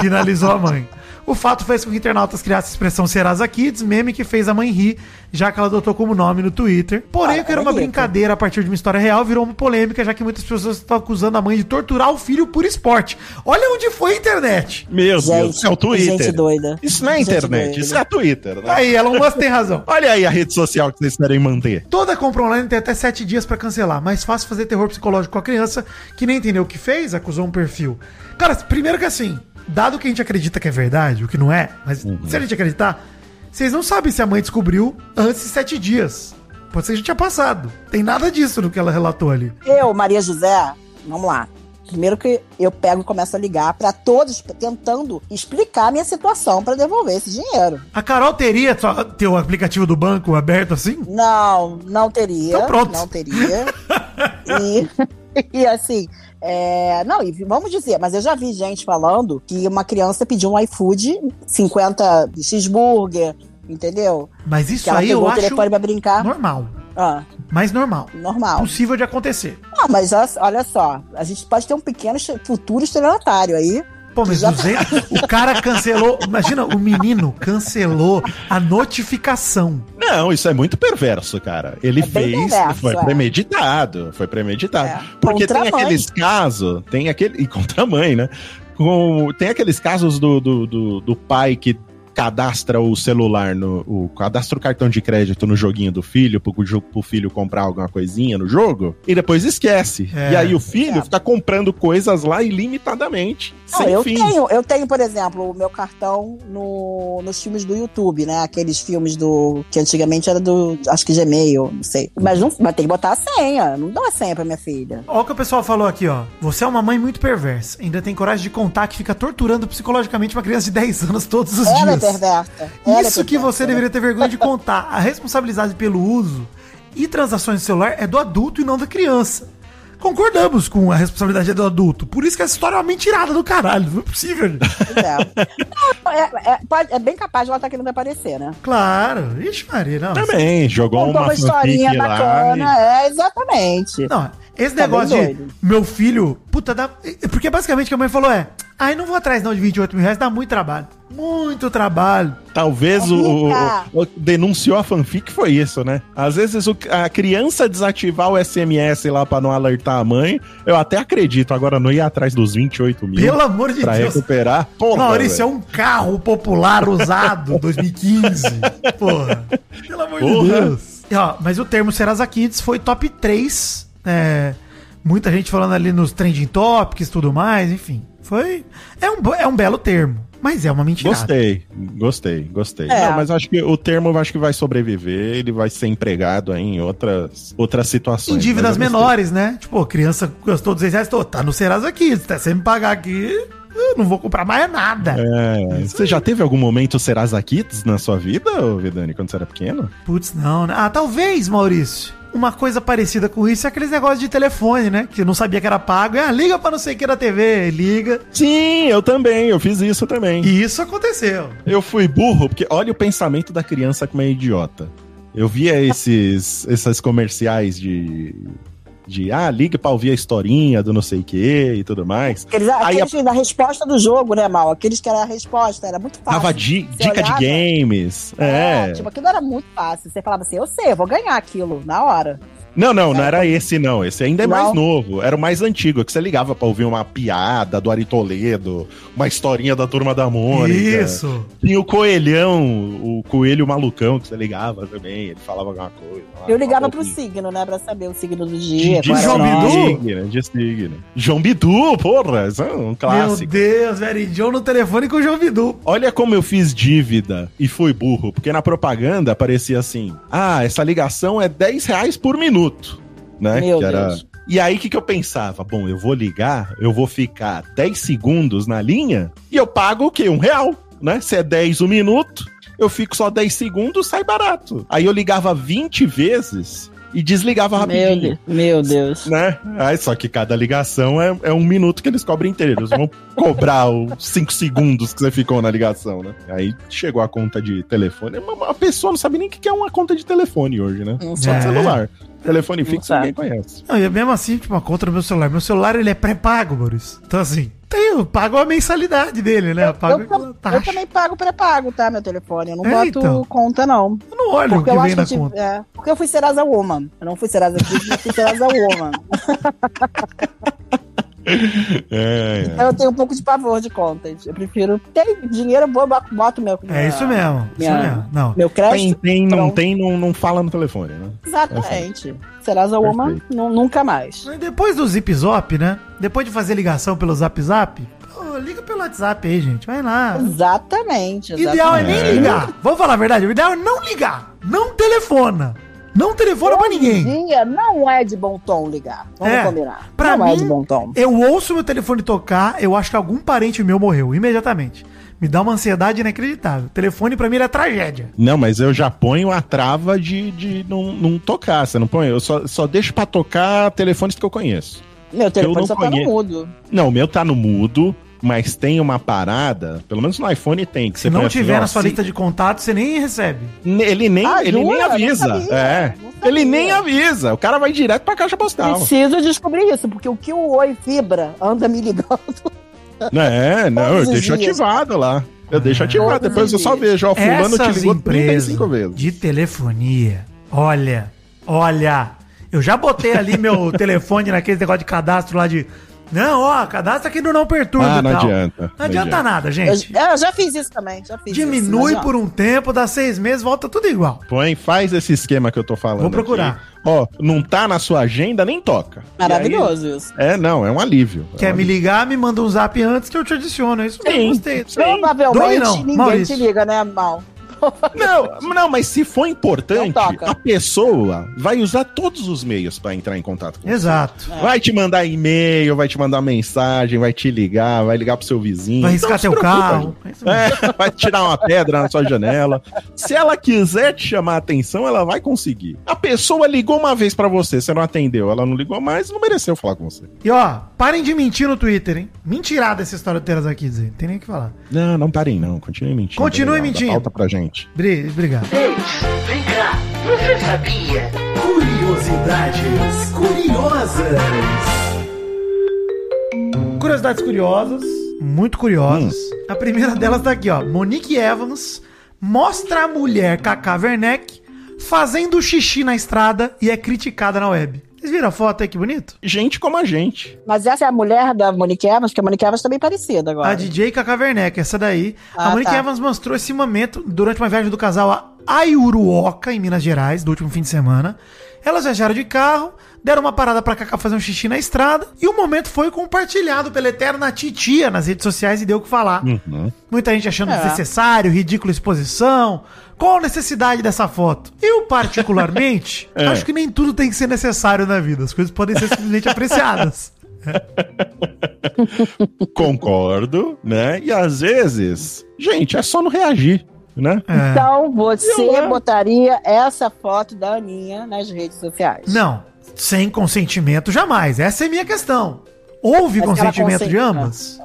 Finalizou a mãe. O fato fez com que internautas criassem a expressão Serasa Kids, meme que fez a mãe rir, já que ela adotou como nome no Twitter. Porém, Ah, o que era uma brincadeira a partir de uma história real virou uma polêmica, já que muitas pessoas estão acusando a mãe de torturar o filho por esporte. Olha onde foi a internet. Meu Deus, gente, é o Twitter. gente doida. Isso não é Gente internet, doida. isso é Twitter, né? Aí, Elon Musk tem razão. Olha aí a rede social que vocês querem manter. Toda compra online tem até 7 dias pra cancelar. Mais fácil fazer terror psicológico com a criança que nem entendeu o que fez, acusou um perfil. Cara, primeiro que assim, dado que a gente acredita que é verdade, o que não é, mas se a gente acreditar, vocês não sabem se a mãe descobriu antes de 7 dias. Pode ser que já tinha passado. Tem nada disso no que ela relatou ali. Eu, Maria José, vamos lá. Primeiro que eu pego e começo a ligar pra todos, tentando explicar a minha situação pra devolver esse dinheiro. A Carol teria só ter o aplicativo do banco aberto assim? Não, não teria. Então pronto. Não teria. e, e assim, é, não, e vamos dizer, mas eu já vi gente falando que uma criança pediu um iFood, 50 cheeseburger, entendeu? Mas isso aí pegou eu o acho telefone pra brincar. normal. Ah, Mais normal. normal. Possível de acontecer. Não, mas olha, só, a gente pode ter um pequeno futuro estelionatário aí. Pô, mas Já- 200, o cara cancelou. Imagina, o menino cancelou a notificação. Não, isso é muito perverso, cara. Ele É fez, perverso, foi é. premeditado, foi premeditado. É. Porque Contra tem aqueles casos, tem aquele, e contra a mãe, né? Com, tem aqueles casos do, do, do, do pai que cadastra o celular, no, o, cadastra o cartão de crédito no joguinho do filho, pro, pro filho comprar alguma coisinha no jogo, e depois esquece. É. E aí o filho É. fica comprando coisas lá ilimitadamente, Não, sem eu fim. tenho, eu tenho, por exemplo, o meu cartão no, nos filmes do YouTube, né? Aqueles filmes do. que antigamente era do. acho que Gmail, não sei. Mas, não, mas tem que botar a senha. Não dá a senha pra minha filha. Olha o que o pessoal falou aqui, ó. Você é uma mãe muito perversa. Ainda tem coragem de contar que fica torturando psicologicamente uma criança de 10 anos todos os Ela é dias. Ela é Isso que perversa. você deveria ter vergonha de contar. A responsabilidade pelo uso e transações de celular é do adulto e não da criança. Concordamos com a responsabilidade do adulto. Por isso que essa história é uma mentirada do caralho. Não é possível. é. Não, é, é, pode- é bem capaz de ela estar querendo aparecer, né? claro. Ixi, Maria, não. Também, jogou uma uma historinha bacana. É, exatamente. Não, esse Tá negócio de doido. meu filho, puta, dá. Porque basicamente o que a mãe falou é: ai, não vou atrás não de 28 mil reais, dá muito trabalho. Muito trabalho. talvez o, o- o- denunciou a fanfic foi isso, né? Às vezes o- a criança desativar o SMS lá pra não alertar a mãe, eu até acredito, agora não ir atrás dos 28 mil Pelo amor de pra Deus. recuperar. Porra, Maurício, é um carro popular usado 2015. Porra. Pelo amor de Porra. Deus. E, ó, mas o termo Serasa Kids foi top 3. É, muita gente falando ali nos trending topics e tudo mais, enfim. Foi. É um, é um belo termo, mas é uma mentira. Gostei, gostei, gostei. É. Não, mas acho que o termo acho que vai sobreviver, ele vai ser empregado aí em outras, outras situações. Em dívidas menores, né? Tipo, criança gastou 200 reais, tô, tá no Serasa Kids, tá, se você me pagar aqui, eu não vou comprar mais nada. É, você já teve algum momento Serasa Kids na sua vida, ô Vidani, quando você era pequeno? Putz, não, né? Ah, talvez, Maurício. Uma coisa parecida com isso é aqueles negócios de telefone, né? Que não sabia que era pago. Ah, liga pra não sei o que da TV, liga. Sim, eu também, eu fiz isso também. E isso aconteceu. Eu fui burro, porque olha o pensamento da criança como é idiota. Eu via esses, esses comerciais de. De, ah, liga pra ouvir a historinha do não sei o que e tudo mais. Aqueles, Aí aqueles da resposta do jogo, né, Mal? Aqueles que era a resposta, era muito fácil. Tava di- Você dica de olhava? games. É, É. tipo, aquilo era muito fácil. Você falava assim, eu sei, eu vou ganhar aquilo na hora. Não, não, não era esse, não. Esse ainda é Não? mais novo. Era o mais antigo, que você ligava pra ouvir uma piada do Ari Toledo, uma historinha da turma da Mônica. Isso. Tinha o coelhão, o coelho malucão que você ligava também. Ele falava alguma coisa. Eu ligava pro Sim. signo, né, pra saber o signo do De, dia. de era João. Bidu? signo, de signo. João Bidu, porra, isso é um Meu clássico. Deus, velho. John no telefone com o João Bidu. Olha como eu fiz dívida e fui burro, porque na propaganda aparecia assim: ah, essa ligação é 10 reais por minuto. Né? Meu era... Deus. E aí, o que, que eu pensava? Bom, eu vou ligar, eu vou ficar 10 segundos na linha e eu pago o quê? Um real, né? Se é 10 um minuto, eu fico só 10 segundos, sai barato. Aí eu ligava 20 vezes e desligava Meu rapidinho. Deus. Meu Deus. Né? Aí, só que cada ligação é, é um minuto que eles cobrem inteiro. Eles vão cobrar os 5 segundos que você ficou na ligação, né? Aí chegou a conta de telefone. Uma, uma pessoa não sabe nem o que é uma conta de telefone hoje, né? Não Só É. de celular. Telefone fixo ninguém conhece. Não, e mesmo assim, tipo, uma conta no meu celular. Meu celular, ele é pré-pago, Maurício. Então, assim, tem, eu pago a mensalidade dele, né? Eu pago Eu, eu também pago pré-pago, tá? Meu telefone. Eu não É, boto então. conta, não. Eu não olho o Porque que eu vem acho na que. conta. é, porque eu fui Serasa Woman. Eu não fui Serasa Kids, eu fui Serasa Woman. É, é. Então eu tenho um pouco de pavor de contas. Eu prefiro ter dinheiro, vou boto meu. É isso mesmo. Isso minha- mesmo. Não. Meu Tem, crédito. tem, não pronto. tem, não, não fala no telefone, né? Exatamente. Serasa Woman, Perfeito. nu- nunca mais. Mas depois do Zip Zop, né? Depois de fazer ligação pelo Zap Zap, liga pelo WhatsApp aí, gente. Vai lá. Exatamente. O ideal é nem É. ligar. Vamos falar a verdade. O ideal é não ligar. Não telefona. Não telefona em ninguém. dia não é de bom tom ligar. Vamos É. combinar. Pra não é mim, de bom tom. Eu ouço meu telefone tocar, eu acho que algum parente meu morreu imediatamente. Me dá uma ansiedade inacreditável. O telefone pra mim é tragédia. Não, mas eu já ponho a trava de, de não, não tocar. Você não põe? Eu só, só deixo pra tocar telefones que eu conheço. Meu telefone não só tá no mudo. Não, o meu tá no mudo, mas tem uma parada, pelo menos no iPhone tem. Que Se você não assim, tiver ó, na sua lista de contatos, você nem recebe. Ele nem, Ah, ele nem jura? Não avisa. sabia, é. Ele nem avisa. O cara vai direto pra caixa postal. Preciso descobrir isso, porque o que o Oi Fibra anda me ligando. É, não, eu deixo dias. ativado lá. Eu deixo Ah. ativado, Todos depois eu só vejo. Ó, fulano te Essas ligou empresas 35 vezes. de telefonia, olha, olha, eu já botei ali meu telefone naquele negócio de cadastro lá de Não, ó, cadastra aqui no Não Perturba Ah, e não tal. adianta. Não adianta nada, Eu, gente. eu já fiz isso também, já fiz Diminui isso, não por um tempo, dá seis meses, volta tudo igual. Põe, faz esse esquema que eu tô falando. Vou procurar. aqui. Ó, não tá na sua agenda, nem toca. Maravilhoso E isso. aí- é, não, é um alívio. É Quer um me alívio. ligar, me manda um zap antes que eu te adiciono. É isso mesmo, gostei. sim. Provavelmente não, ninguém Maurício. te liga, né, Mal? Não, não, mas se for importante, toca. a pessoa vai usar todos os meios pra entrar em contato com você. Exato. Vai te mandar e-mail, vai te mandar mensagem, vai te ligar, vai ligar pro seu vizinho. Vai Então, riscar não se teu preocupa, carro. É. É, vai tirar uma pedra na sua janela. Se ela quiser te chamar a atenção, ela vai conseguir. A pessoa ligou uma vez pra você, você não atendeu, ela não ligou mais, não mereceu falar com você. E ó, parem de mentir no Twitter, hein? Mentirada essa história do Teras aqui, dizer. Não tem nem o que falar. Não, não parem não, continue mentindo. Continue mentindo. Falta pra gente. Bri- Obrigado. Vem cá, você sabia? Curiosidades curiosas. Curiosidades curiosas, muito curiosas. A primeira delas tá aqui, ó. Monique Evans mostra a mulher Kaká Werneck fazendo xixi na estrada e é criticada na web. Vocês viram a foto aí, que bonito? Gente como a gente. Mas essa é a mulher da Monique Evans, que a Monique Evans tá bem parecida agora. A DJ Kaká Werneck, essa daí. a Ah, Monique tá. Evans mostrou esse momento durante uma viagem do casal a Aiuruoca, em Minas Gerais, do último fim de semana. Elas viajaram de carro, deram uma parada pra Kaká fazer um xixi na estrada, e o momento foi compartilhado pela eterna titia nas redes sociais e deu o que falar. Uhum. Muita gente achando É. desnecessário, ridícula exposição. Qual a necessidade dessa foto? Eu, particularmente, É. acho que nem tudo tem que ser necessário na vida. As coisas podem ser simplesmente apreciadas. Concordo, né? E às vezes, gente, é só não reagir, né? É. Então você Eu, botaria essa foto da Aninha nas redes sociais. Não, sem consentimento jamais. Essa é a minha questão. Houve Mas consentimento de ambas?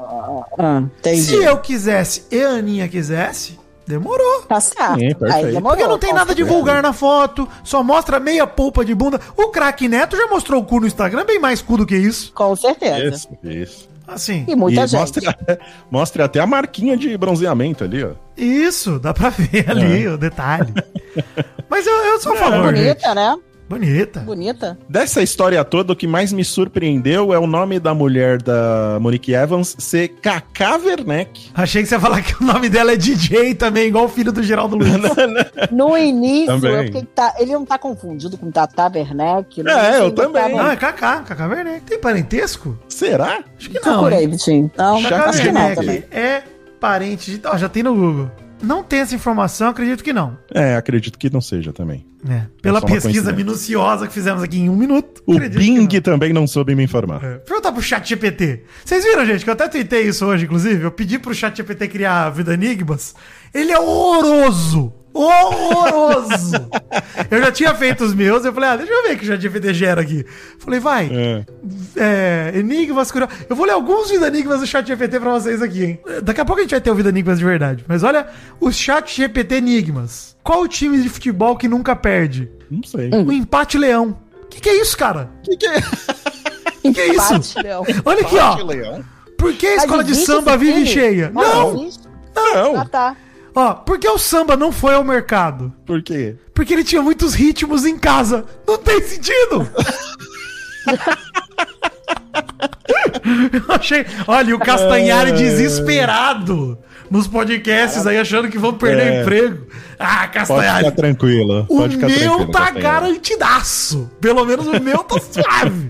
Ah, entendi. Se eu quisesse e a Aninha quisesse, demorou. Tá certo. Sim. Aí demorou, Porque não tem nada de vulgar na foto, só mostra meia polpa de bunda. O craque Neto já mostrou o cu no Instagram, bem mais cu do que isso. Com certeza. Isso, isso. Assim, E muita e gente. Mostre, até- mostre até a marquinha de bronzeamento ali, ó. isso, dá pra ver ali o detalhe. Mas eu, eu sou a favor, Bonita, gente. né? Bonita. Bonita. Dessa história toda, o que mais me surpreendeu é o nome da mulher da Monique Evans ser Kaká Werneck. Achei que você ia falar que o nome dela é DJ também, igual o filho do Geraldo Luiz. No início, Também. é porque ele, tá- ele não tá confundido com Tata Werneck. no É, eu também. tava- Não, é Kaká, Kaká Werneck. Tem parentesco? Será? Acho que não. Hein? Vitinho. Não, Kaká acho que não Werneck também. é parente de... Ó, já tem no Google. Não tem essa informação, acredito que não. É, acredito que não seja também. É, pela só uma pesquisa minuciosa que fizemos aqui em um minuto. O Bing que também não soube me informar. não. É. Perguntar pro chat GPT. Vocês viram, gente, que eu até tuitei isso hoje, inclusive. Eu pedi pro chat GPT criar a Vida Enigmas. Ele é horroroso. Horroroso! eu já tinha feito os meus, eu falei, ah, deixa eu ver o que o chat GPT gera aqui. Falei, vai, É. é, enigmas curiosos. Eu vou ler alguns Vida Enigmas do chat GPT pra vocês aqui, hein? Daqui a pouco a gente vai ter o Vida Enigmas de verdade. Mas olha o chat GPT Enigmas. Qual o time de futebol que nunca perde? Não sei. O empate leão. O que, que é isso, cara? Que que é? Que, que é isso? Empate, Leão. Olha aqui, ó. Leão? Por que a escola de samba vive cheia? Não! existe? Não. Ah, tá. Ó, por que o samba não foi ao mercado? Por quê? Porque ele tinha muitos ritmos em casa. Não tem sentido! Eu achei. Olha, o Castanhari É. desesperado nos podcasts aí, achando que vão perder É. o emprego. Ah, Pode Castanhari. ficar tranquilo. O Pode ficar meu tranquilo, tá Castanhari. garantidaço. Pelo menos o meu tá suave.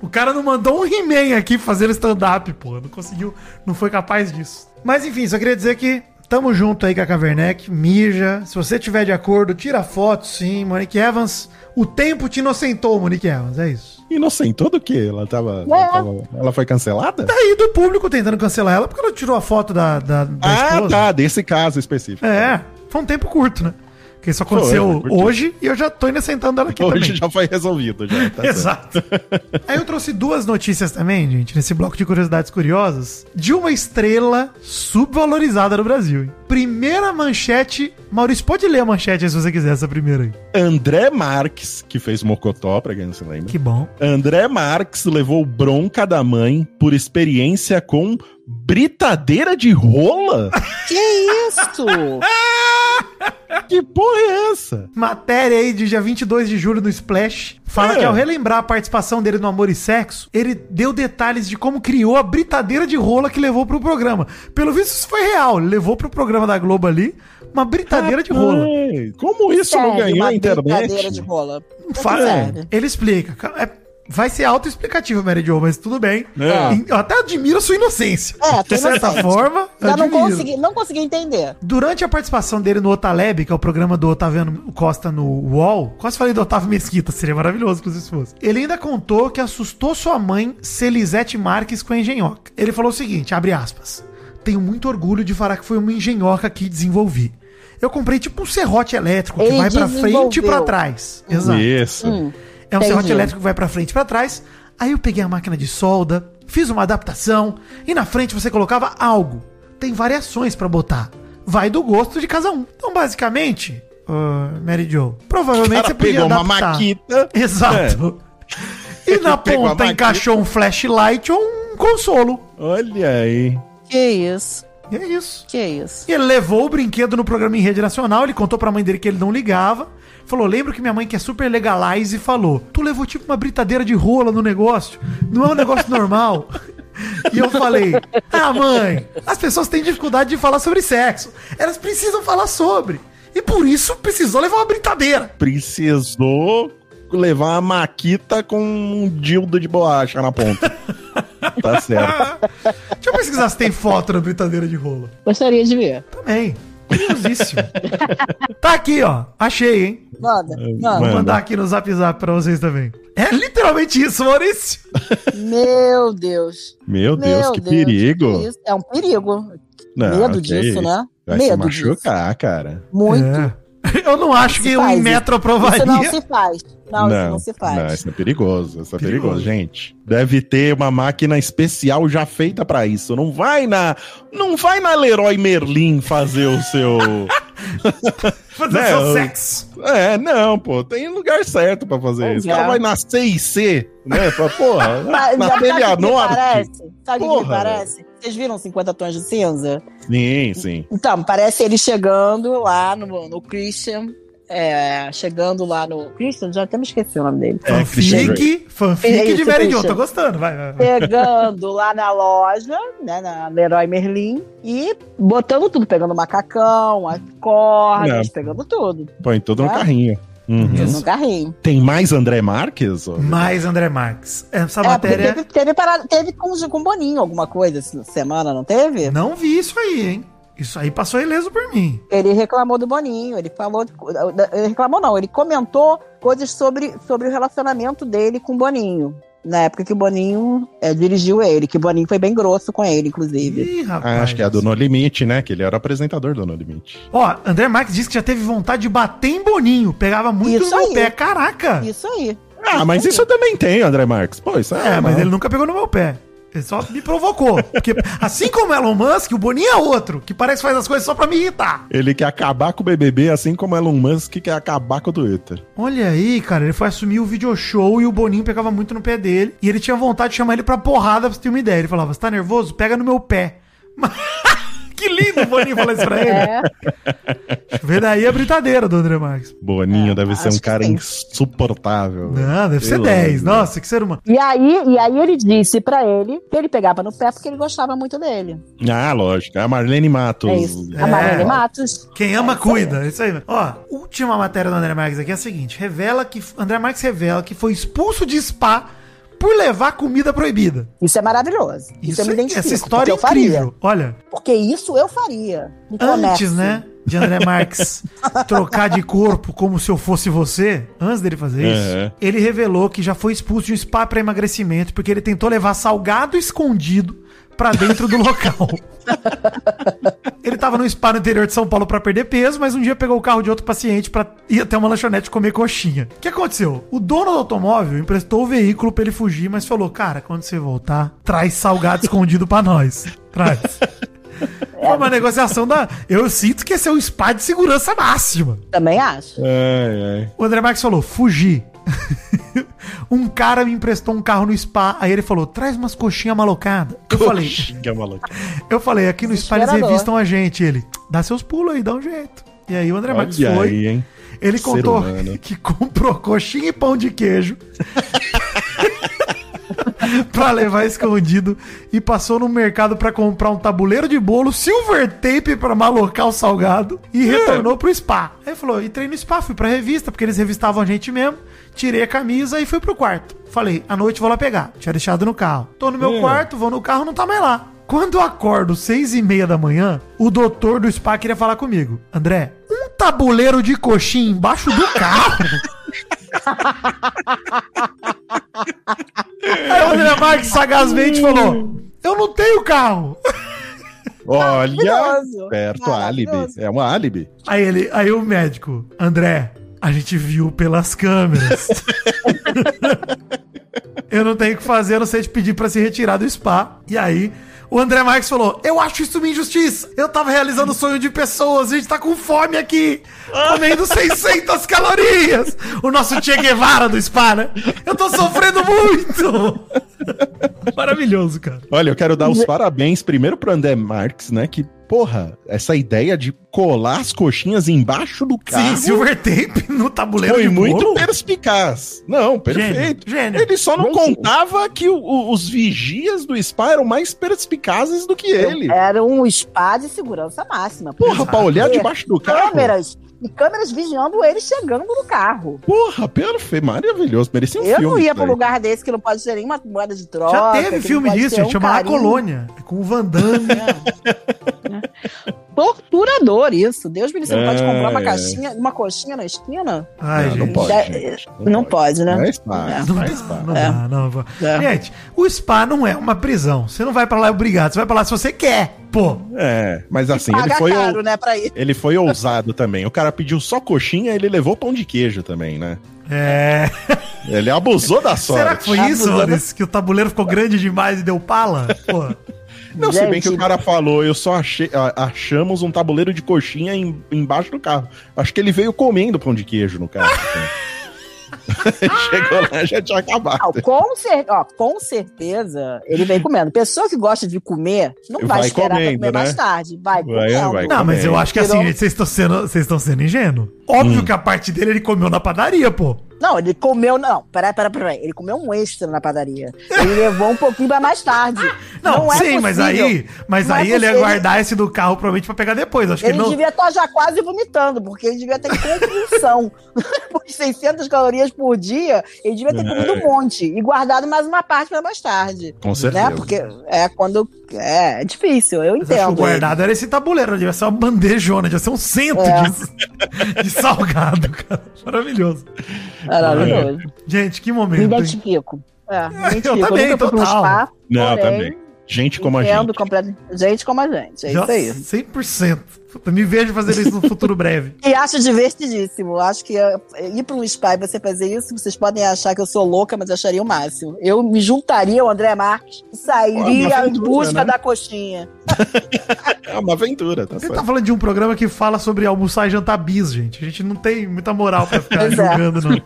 O cara não mandou um He-Man aqui fazer stand-up, pô. Não conseguiu, não foi capaz disso. Mas enfim, só queria dizer que tamo junto aí com a Caverneck. Mija. Se você tiver de acordo, tira foto, sim. Monique Evans. O tempo te inocentou, Monique Evans. É isso. Inocentou do quê? Ela tava, É. ela tava- Ela foi cancelada? Daí do público tentando cancelar ela porque ela tirou a foto da, da, da ah, esposa. tá. Desse caso específico. É, foi um tempo curto, né? Porque isso aconteceu foi hoje e eu já tô inocentando ela aqui Hoje também. já foi resolvido. Já, tá. Exato. Aí eu trouxe duas notícias também, gente, nesse bloco de curiosidades curiosas, de uma estrela subvalorizada no Brasil. Hein? Primeira manchete. Maurício, pode ler a manchete aí se você quiser, essa primeira aí. André Marques, que fez Mocotó, pra quem não se lembra. Que bom. André Marques levou bronca da mãe por experiência com britadeira de rola? Que isso? que porra é essa? Matéria aí de dia 22 de julho no Splash. Fala É. que ao relembrar a participação dele no Amor e Sexo, ele deu detalhes de como criou a britadeira de rola que levou pro programa. Pelo visto, isso foi real. Ele levou pro programa da Globo ali uma britadeira de rola. Como isso não Serve ganhou uma a internet? brincadeira de rola. Fala, serve. ele explica. É- vai ser autoexplicativo, Mary Jo, mas tudo bem. É. Eu até admiro a sua inocência. É, de certa inocente. forma, Já não admiro. consegui, não consegui entender. Durante a participação dele no Otaleb, que é o programa do Otaviano Costa no UOL, quase falei do Otávio Mesquita, seria maravilhoso inclusive se fosse. Ele ainda contou que assustou sua mãe, Celisete Marques, com a engenhoca. Ele falou o seguinte, abre aspas, tenho muito orgulho de falar que foi uma engenhoca que desenvolvi. Eu comprei tipo um serrote elétrico que Ele vai pra frente e pra desenvolveu. trás. Exato. Isso. Hum, É um Entendi. serrote elétrico que vai pra frente e pra trás. Aí eu peguei a máquina de solda, fiz uma adaptação e na frente você colocava algo. Tem variações pra botar. Vai do gosto de cada um. Então, basicamente, ah, Mary Jo, O provavelmente cara você podia pegou uma adaptar. maquita. Exato. E na ponta encaixou um flashlight ou um consolo. Olha aí. Que isso, E é isso. que isso. E ele levou o brinquedo no programa em rede nacional, ele contou pra mãe dele que ele não ligava. Falou, lembro que minha mãe que é super legalize e falou, tu levou tipo uma britadeira de rola no negócio, não é um negócio normal. E eu falei, ah mãe, as pessoas têm dificuldade de falar sobre sexo, elas precisam falar sobre. E por isso precisou levar uma britadeira. Precisou levar uma maquita com um dildo de borracha na ponta. tá certo. Deixa eu pesquisar se tem foto da britadeira de rola. Gostaria de ver. Também. Curiosíssimo. tá aqui, ó. Achei, hein? Manda, Mano. Vou manda. mandar aqui no zap zap pra vocês também. É literalmente isso, Maurício. Meu Deus. Meu Deus, Meu que Deus, perigo. que isso. É um perigo. Não, Medo que disso, isso. né? Vai se Medo disso. machucar, cara. Muito. É. Eu não acho que Se o faz, Inmetro Isso não aprovaria. se faz. Não, isso não se faz. Não, isso é perigoso. Isso é perigoso. Perigoso. gente. Deve ter uma máquina especial já feita pra isso. Não vai na, não vai na Leroy Merlin fazer o seu. Fazer Né, seu eu- sexo. é, não, pô, tem lugar certo pra fazer Pois isso. O cara vai na C e C, né? Fala, porra, Mas, na o me Belianorte. parece? Sabe o que me parece? Vocês viram 50 tons de cinza? Sim, sim. Então, parece ele chegando lá no, no Christian. É, chegando lá no. Christian, já até me esqueci o nome dele. É. Fanfic, fanfic É de isso, Mary Jo. Tô gostando, vai, vai. vai. Chegando lá na loja, né, na Leroy Merlin, e botando tudo, pegando macacão, as cordas, Não. pegando tudo. Põe tudo no É? carrinho. Uhum. Tudo no carrinho. Tem mais André Marques? Mais André Marques. Essa É, matéria. teve, teve, parada- teve com, com Boninho alguma coisa essa semana, não teve? Não vi isso aí, hein? Isso aí passou ileso por mim. Ele reclamou do Boninho, ele falou. Ele reclamou, não, ele comentou coisas sobre, sobre o relacionamento dele com o Boninho. Na época que o Boninho é, dirigiu ele, que o Boninho foi bem grosso com ele, inclusive. Ih, rapaz. Ah, acho que é a do No Limite, né? Que ele era apresentador do No Limite. Ó, André Marques disse que já teve vontade de bater em Boninho. Pegava muito Isso no aí. pé. Caraca! Isso aí. Ah, mas isso eu também tenho, André Marques. Pô, isso é. É, mas ele nunca pegou no meu pé. Ele só me provocou. Porque, assim como Elon Musk, o Boninho é outro, que parece que faz as coisas só pra me irritar. Ele quer acabar com o BBB, assim como Elon Musk quer acabar com o Twitter. Olha aí, cara, ele foi assumir o video show e o Boninho pegava muito no pé dele. E ele tinha vontade de chamar ele pra porrada pra você ter uma ideia. Ele falava: Você tá nervoso? Pega no meu pé. que lindo o Boninho falar isso pra ele. É, Vê daí a britadeira do André Marques. Boninho É, deve ser um cara insuportável. Não, deve ser Pelo 10. amor. Nossa, que ser humano. E aí, e aí ele disse pra ele que ele pegava no pé porque ele gostava muito dele. Ah, lógico. É a Marlene Matos. É isso. É. A Marlene Matos. Quem ama, É isso aí. cuida. É isso aí. Ó, última matéria do André Marques aqui é a seguinte: revela que. André Marques revela que foi expulso de spa por levar comida proibida. Isso é maravilhoso. Isso, eu me é- identifico. essa história é porque eu faria. incrível. Olha, Porque isso eu faria. Antes, né? De André Marques trocar de corpo como se eu fosse você, antes dele fazer isso, Uhum. ele revelou que já foi expulso de um spa para emagrecimento porque ele tentou levar salgado escondido pra dentro do local. ele tava no spa no interior de São Paulo pra perder peso, mas um dia pegou o carro de outro paciente pra ir até uma lanchonete comer coxinha. O que aconteceu? O dono do automóvel emprestou o veículo pra ele fugir, mas falou: "Cara, quando você voltar, traz salgado escondido pra nós. Traz." Foi uma negociação da. Eu sinto que esse é um spa de segurança máxima. Também acho. Ai, ai. O André Marques falou: fugi. Um cara me emprestou um carro no spa. Aí ele falou: traz umas coxinhas malocadas. Eu falei, Coxinha, maluco. eu falei, aqui no spa eles revistam a gente. Ele, dá seus pulos aí, dá um jeito. E aí o André Marques Olha foi. aí, hein? Ele Ser contou humano. que comprou coxinha e pão de queijo pra levar escondido e passou no mercado pra comprar um tabuleiro de bolo, silver tape pra malocar o salgado e retornou pro spa. Aí falou: entrei no spa, fui pra revista, porque eles revistavam a gente mesmo. Tirei a camisa e fui pro quarto. Falei, à noite vou lá pegar. Tinha deixado no carro. Tô no meu Hum. quarto, vou no carro, não tá mais lá. Quando eu acordo seis e meia da manhã, o doutor do spa queria falar comigo. André, um tabuleiro de coxinha embaixo do carro? Aí o André Marques sagazmente falou, eu não tenho carro. Olha, perto, álibi. É um álibi. Aí ele, aí o médico, André, a gente viu pelas câmeras. eu não tenho o que fazer, a não sei te pedir pra se retirar do spa. E aí, o André Marques falou: Eu acho isso uma injustiça. Eu tava realizando o sonho de pessoas, a gente tá com fome aqui, comendo 600 calorias. O nosso Che Guevara do spa, né? Eu tô sofrendo muito. Maravilhoso, cara. Olha, eu quero dar os parabéns primeiro pro André Marques, né? Que, porra, essa ideia de colar as coxinhas embaixo do carro Sim, silver tape no tabuleiro foi de muito bolo. perspicaz. Não, perfeito. Gênio, gênio. Ele só não Gênio. contava que o- o- os vigias do spa eram mais perspicazes do que ele. Era um spa de segurança máxima. Porra, pra olhar debaixo do carro. Câmeras. E câmeras vigiando ele chegando no carro. Porra, perfeito, maravilhoso. Merecia um eu filme. não ia pra um lugar desse que não pode ter nenhuma moeda de troca. Já teve não filme disso, gente, um chama A. Colônia. Com o Van Damme. Torturador isso. Deus me livre, você não pode É, comprar uma é. caixinha, uma coxinha na esquina? Ai, Não, gente. não pode. Já- gente, não pode, né? É. Não faz dá, parte. não É. dá, não. É. Gente, o spa não é uma prisão. Você não vai pra lá obrigado, você vai pra lá se você quer. Pô, É, mas assim, ele foi, caro, né, pra ir. ele foi ousado também. O cara pediu só coxinha, ele levou pão de queijo também, né? é. Ele abusou da sorte. Será que foi isso. Maurício? Que o tabuleiro ficou grande demais e deu pala? Pô. Não, se bem Gente. que o cara falou, eu só achei, achamos um tabuleiro de coxinha em- embaixo do carro. Acho que ele veio comendo pão de queijo no carro. assim. Chegou lá já tinha Não, acabado. com, cer ó, com certeza ele vem comendo. Pessoa que gosta de comer não vai, Vai esperar pra comendo, comer né? mais tarde. Vai, Vai, comendo. vai. Não, mas eu acho que assim, vocês estão sendo, vocês estão sendo ingênuos. Óbvio que a parte dele ele comeu na padaria, pô. Não, ele comeu. Não, peraí, peraí, peraí. Ele comeu um extra na padaria. Ele levou um pouquinho pra mais tarde. Não, é sim, mas possível. aí, mas Não é aí ele ia guardar esse do carro provavelmente pra pegar depois. Acho que Ele ele não. devia estar já quase vomitando, porque ele devia ter compulsão. Por 600 calorias por dia, ele devia ter comido um monte e guardado mais uma parte para mais tarde. Com certeza. Né? Porque é quando. É, é difícil, eu Mas acho que o entendo. guardado era esse tabuleiro, devia ser uma bandejona, devia ser um centro É. de, de salgado, cara. Maravilhoso. Maravilhoso. Gente, que Me momento. hein? identifico. É, me identifico. Eu também, nunca fui spa, Não, porém, também. Gente como a gente. completo- gente como a gente. É isso aí. 100%. Puta, me vejo fazer isso no futuro breve. E acho divertidíssimo. Acho que eh, ir para um spa e você fazer isso, vocês podem achar que eu sou louca, mas eu acharia o máximo. Eu me juntaria ao André Marques e sairia uma em aventura, busca né? da coxinha. É uma aventura, tá Você certo. tá falando de um programa que fala sobre almoçar e jantar bis, gente. A gente não tem muita moral pra ficar julgando, não.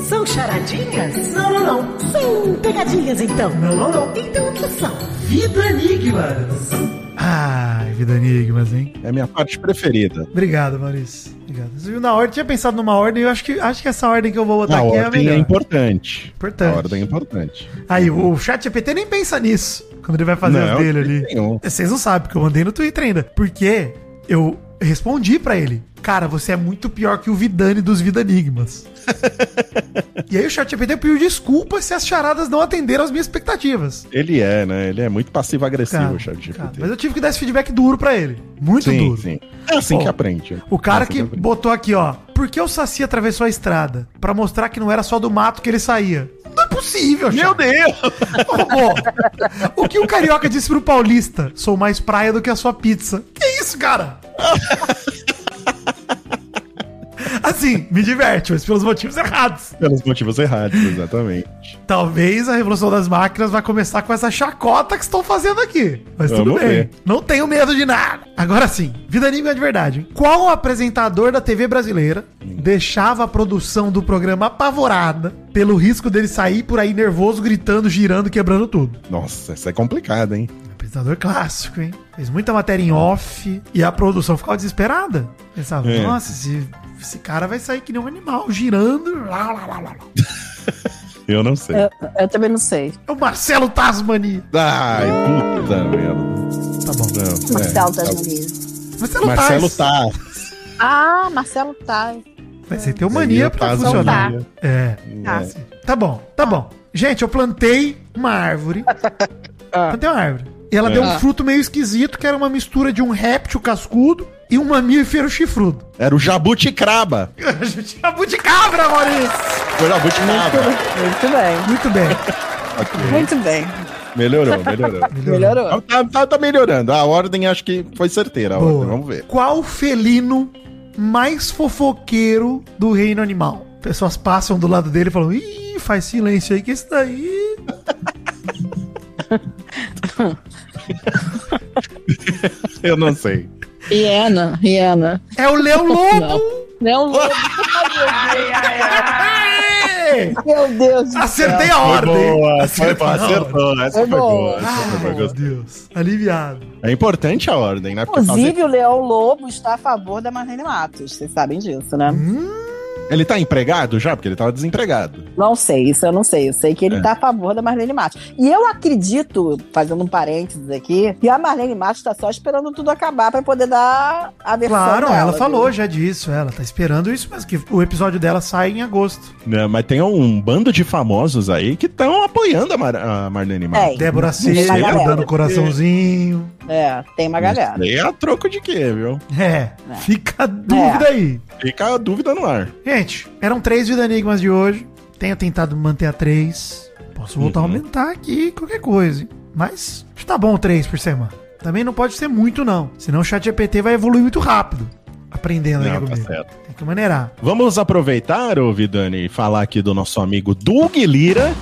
São charadinhas? Não, não, não. São pegadinhas, então. Não, não, não. Então o que são? Vida Enigmas. Ai, vida enigmas, hein? É a minha parte preferida. Obrigado, Maurício. Obrigado. Você viu na ordem, tinha pensado numa ordem, eu acho que, acho que essa ordem que eu vou botar A aqui é a ordem melhor. é importante. Importante. A ordem é importante. Aí, o chat GPT nem pensa nisso, quando ele vai fazer as dele ali. nenhum. Vocês não sabem, porque eu mandei no Twitter ainda. Porque eu respondi pra ele. Cara, você é muito pior que o Vidani dos Vidanigmas. e aí o chat GPT pediu desculpas se as charadas não atenderam as minhas expectativas. Ele é, né? Ele é muito passivo-agressivo, o chat GPT. cara, mas eu tive que dar esse feedback duro pra ele. Muito sim, duro. sim. É assim Pô, que aprende. O cara É assim que aprende. botou aqui, ó. Por que o Saci atravessou a estrada? Pra mostrar que não era só do mato que ele saía. Não é possível, Meu chat. Deus! Pô, o que o carioca disse pro paulista? Sou mais praia do que a sua pizza. Que isso, cara? Assim, me diverte, mas pelos motivos errados. Pelos motivos errados, exatamente. Talvez a revolução das máquinas vai começar com essa chacota que estão fazendo aqui. Mas tudo Vamos bem. ver. Não tenho medo de nada. Agora sim, vida anime é de verdade. Qual apresentador da TV brasileira deixava a produção do programa apavorada pelo risco dele sair por aí nervoso, gritando, girando, quebrando tudo? Nossa, essa é complicada, hein? Apresentador clássico, hein? Fez muita matéria em off e a produção ficava desesperada. Pensava, É. nossa, esse, esse cara vai sair que nem um animal, girando. Lá, lá, lá, lá. Eu não sei. Eu, eu também não sei. É o Marcelo Tasmani. Ai, puta merda. Tá bom. Não, Marcelo é, tá- Tasmania. Marcelo, Marcelo Tais. tá. Ah, Marcelo tá. Vai ser teu mania pra Tá, funcionar. Zania. É. Tá. É. Tá bom, tá bom. Gente, eu plantei uma árvore. Plantei uma árvore. E ela É. deu um fruto meio esquisito, que era uma mistura de um réptil cascudo e um mamífero chifrudo. Era o jabuticraba. Jabuticabra, Maurício! Foi o jabuticraba. Muito bem. Muito bem. Muito bem. Melhorou, melhorou. Melhorou. Tá, tá- tá melhorando. A ordem acho que foi certeira. Ordem. Vamos ver. Qual felino mais fofoqueiro do reino animal? Pessoas passam do lado dele e falam: Ih, faz silêncio aí que esse daí. Eu não sei. Hiena, hiena. É o Leão Lobo! Não, Aê! meu Deus do Acertei céu. a Foi ordem. boa, Acertei acertou. Essa Foi foi boa. boa. essa foi boa, meu. Deus. Aliviado. É importante a ordem, né? Porque Inclusive, fazer- o Leão Lobo está a favor da Marlene Matos. Vocês sabem disso, né? Ele tá empregado já? Porque ele tava desempregado. Não sei, isso eu não sei. Eu sei que ele É. está a favor da Marlene Matos. E eu acredito, fazendo um parênteses aqui, que a Marlene Matos está só esperando tudo acabar para poder dar a versão Claro, dela, ela falou viu? já disso. Ela tá esperando isso, mas que o episódio dela sai em agosto. Né, Mas tem um bando de famosos aí que estão apoiando a, Mar a Marlene Matos. É. Débora Seco dando coraçãozinho. É, tem uma galera. E a troco de quê, viu? É, É. fica a dúvida aí. Fica a dúvida no ar. Gente, eram três Vida Enigmas de hoje. Tenho tentado manter a três. Posso voltar Uhum. a aumentar aqui, qualquer coisa. hein? Mas tá bom três por semana. Também não pode ser muito, não. Senão o chat GPT vai evoluir muito rápido. Aprendendo aí Não, tá comigo. certo. Tem que maneirar. Vamos aproveitar, ô Vidani, e falar aqui do nosso amigo Doug Lira,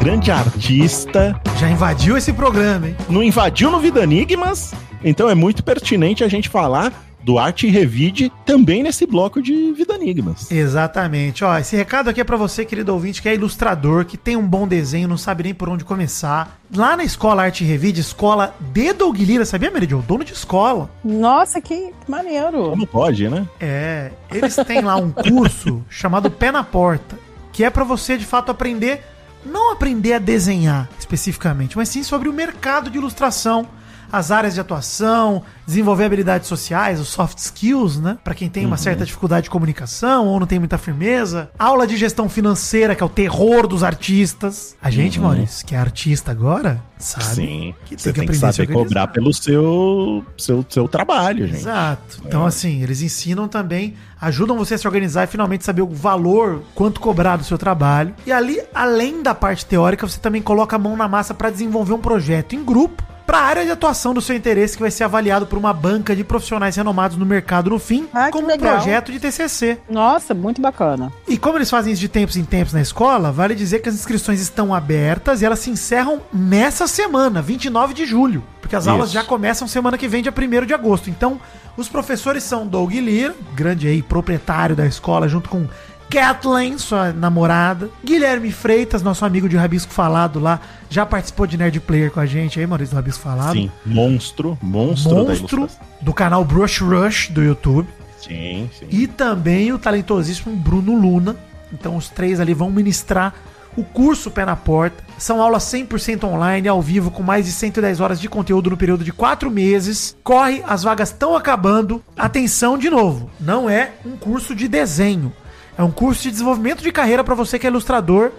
grande artista. Já invadiu esse programa, hein? Não invadiu no Vida Enigmas, então é muito pertinente a gente falar do Arte Revide também nesse bloco de Vida Enigmas. Exatamente. Ó, esse recado aqui é pra você, querido ouvinte, que é ilustrador, que tem um bom desenho, não sabe nem por onde começar. Lá na escola Arte Revide, escola de Doug Lira, sabia, Meridio? Dono de escola. Nossa, que maneiro. Como pode, né? É, eles têm lá um curso chamado Pé na Porta, que é pra você de fato aprender, não aprender a desenhar especificamente, mas sim sobre o mercado de ilustração, as áreas de atuação, desenvolver habilidades sociais, os soft skills, né? Pra quem tem uma certa dificuldade de comunicação ou não tem muita firmeza. Aula de gestão financeira, que é o terror dos artistas. A gente, Maurício, que é artista agora, sabe? Sim. que tem Você que tem que a se saber cobrar pelo seu, seu, seu trabalho, gente. Exato. Então, assim, eles ensinam também, ajudam você a se organizar e finalmente saber o valor, quanto cobrar do seu trabalho. E ali, além da parte teórica, você também coloca a mão na massa para desenvolver um projeto em grupo para a área de atuação do seu interesse, que vai ser avaliado por uma banca de profissionais renomados no mercado no fim, Ah, como um projeto de TCC. Nossa, muito bacana. E como eles fazem isso de tempos em tempos na escola, vale dizer que as inscrições estão abertas e elas se encerram nessa semana, 29 de julho. Porque as Isso. aulas já começam semana que vem, dia 1 de agosto. Então, os professores são Doug Lira, grande aí proprietário da escola, junto com Kathleen, sua namorada. Guilherme Freitas, nosso amigo de Rabisco Falado lá, já participou de Nerd Player com a gente aí, Maurício do Rabisco Falado. Sim, monstro, monstro, Monstro do canal Brush Rush do YouTube. Sim, sim. E também o talentosíssimo Bruno Luna. Então os três ali vão ministrar o curso Pé na Porta. São aulas 100% online, ao vivo, com mais de 110 horas de conteúdo no período de 4 meses. Corre, as vagas estão acabando. Atenção de novo, não é um curso de desenho. É um curso de desenvolvimento de carreira para você que é ilustrador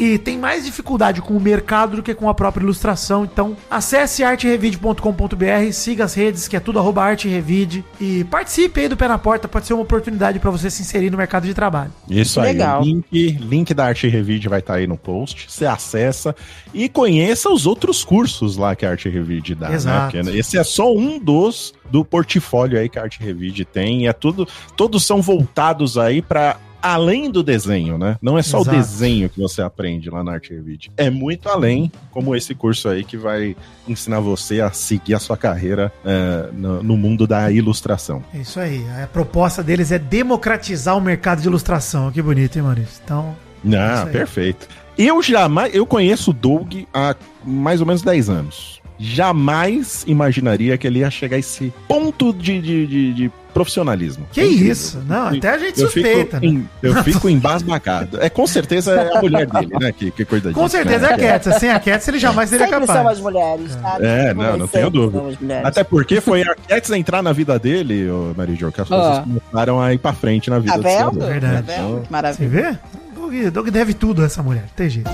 e tem mais dificuldade com o mercado do que com a própria ilustração. Então, acesse arterevide.com.br, siga as redes, que é tudo arroba arterevide, e participe aí do Pé na Porta, pode ser uma oportunidade para você se inserir no mercado de trabalho. Isso aí. legal. O link, link da Arte Revide vai estar aí no post. Você acessa e conheça os outros cursos lá que a Arte Revide dá. Exato. Né? Esse é só um dos do portfólio aí que a Arte Revide tem. E é tudo, todos são voltados aí para além do desenho, né? Não é só Exato. o desenho que você aprende lá na Arte Revide. É muito além, como esse curso aí que vai ensinar você a seguir a sua carreira é, no, no mundo da ilustração. É isso aí. A proposta deles é democratizar o mercado de ilustração. Que bonito, hein, Maurício? Então, Isso Ah, aí. perfeito. Eu jamais, eu conheço o Doug há mais ou menos 10 anos. Jamais imaginaria que ele ia chegar a esse ponto de, de, de- de profissionalismo. Que É isso? Não, até a gente Eu suspeita, fico, né? em- eu fico embasbacado. É, com certeza é a mulher dele, né? Que, que disso. Com certeza é né? a Cats. Sem a Cats ele jamais seria Sempre capaz. são as mulheres, sabe? É, não, não tenho dúvida. Até porque foi a Cats entrar na vida dele, ô Mary Jo, que as coisas Ah. começaram a ir pra frente na vida Tá do vendo? Verdade. Tá vendo? Que Você maravilha. vê? Doug, Doug deve tudo a essa mulher. Tem jeito.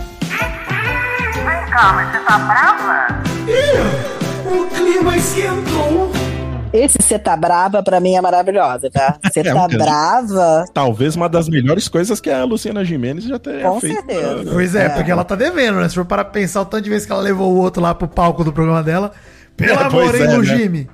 O clima esquentou. Esse Cê Tá Brava, pra mim, é maravilhosa, tá? Cê É, Tá Brava, Talvez uma das melhores coisas que a Luciana Gimenez já tenha Com feito. certeza. Pois é, É. porque ela tá devendo, né? Se for para pensar o tanto de vezes que ela levou o outro lá pro palco do programa dela. Pelo É, amor, hein, é, Lu né?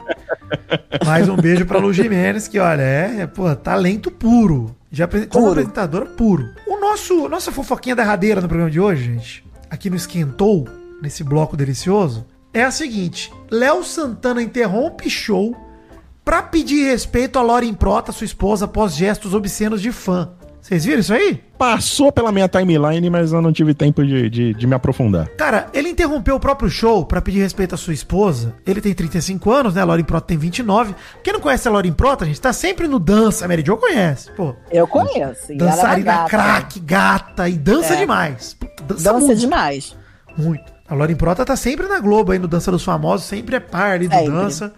Mais um beijo pra Lu Jimenez, que olha, é, é, pô, talento puro. Já apre- como Puro. apresentadora, puro. O nosso, nossa fofoquinha derradeira no programa de hoje, gente, aqui no Esquentou, nesse bloco delicioso, é a seguinte: Léo Santana interrompe show pra pedir respeito a Lauren Prota, sua esposa, após gestos obscenos de fã. Vocês viram isso aí? Passou pela minha timeline, mas eu não tive tempo de, de, de me aprofundar. Cara, ele interrompeu o próprio show pra pedir respeito à sua esposa. Ele tem 35 anos, né? A Lauren Prota tem 29. Quem não conhece a Lauren Prota, gente, tá sempre no dança. A Mary Jo conhece. Pô, eu conheço. é dançarina gata. craque, gata e dança É. demais. Dança, Dança muito, demais. muito. A Lauren Prota tá sempre na Globo aí no Dança dos Famosos, sempre é par ali do Sempre. dança.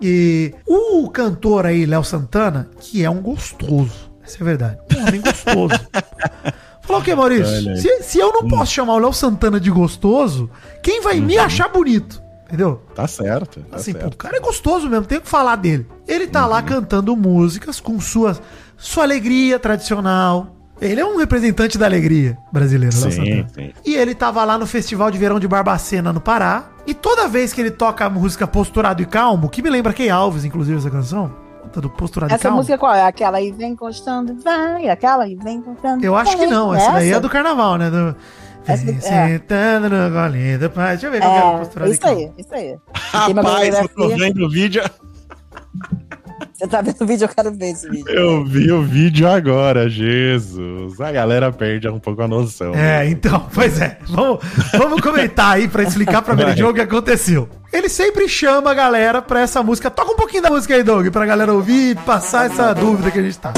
E o cantor aí, Léo Santana, que é um gostoso. Essa é a verdade. Um homem gostoso. Falou o que, Maurício? Se, se eu não posso chamar o Léo Santana de gostoso, quem vai me achar bonito? Entendeu? Tá certo. Tá Assim, pô, o certo. cara é gostoso mesmo, tem o que falar dele. Ele tá lá cantando músicas com sua, sua alegria tradicional. Ele é um representante da alegria brasileira, Léo Sim, Santana. sim. E ele tava lá no Festival de Verão de Barbacena, no Pará. E toda vez que ele toca a música Posturado e Calmo, que me lembra Key Alves, inclusive, essa canção, tá do Posturado e Essa Calmo. música qual é? Aquela aí vem encostando, vai. Aquela aí vem encostando. Eu acho que não, essa, daí é Essa? do carnaval, né? Do... Essa é. sentando no golinho do pai. Deixa eu ver qual é o É, Posturado e isso aí, isso aí. Rapaz, eu tô vendo o vídeo. Você tá vendo o vídeo? Eu quero ver esse vídeo. Eu vi o vídeo agora, Jesus. A galera perde um pouco a noção. É, então, pois é. Vamos, vamos comentar aí pra explicar pra Mary. Jo o que aconteceu. Ele sempre chama a galera pra essa música. Toca um pouquinho da música aí, Doug, pra galera ouvir e passar essa dúvida que a gente tá.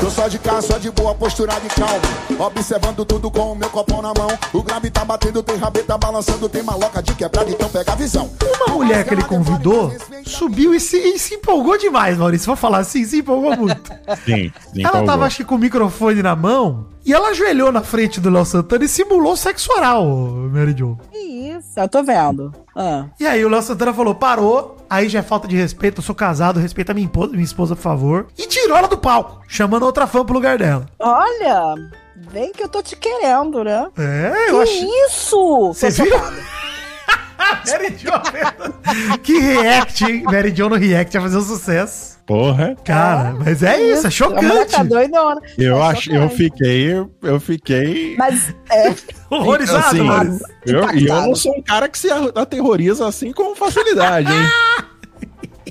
Tô só de cá, só de boa, postura de calma. Observando tudo com o meu copão na mão. O grave tá batendo, tem rabeta balançando, tem maloca de quebrada, então pega a visão. Uma mulher que ele convidou subiu e se, e se empolgou demais, Maurício. Vou falar assim, se empolgou muito. Sim, sim. ela empolgou. tava, acho que, com o microfone na mão e ela ajoelhou na frente do Léo Santana e simulou sexo oral, Mary Jo. Que isso? Eu tô vendo. Ah. E aí o Léo Santana falou, parou, aí já é falta de respeito, eu sou casado, respeita minha esposa, minha esposa, por favor. E tirou ela do palco, chamando outra fã pro lugar dela. Olha, vem que eu tô te querendo, né? É, eu que acho... isso? Você viu? Mary Jo, que react, hein? Mary Jo no react ia fazer um sucesso. Porra. Cara, mas é isso, é tá chocante. doidona. Eu É acho, eu chocante. fiquei, eu fiquei. Mas, é, Horrorizado, assim, Maurício. eu, e eu não sou um cara que se aterroriza assim com facilidade, hein?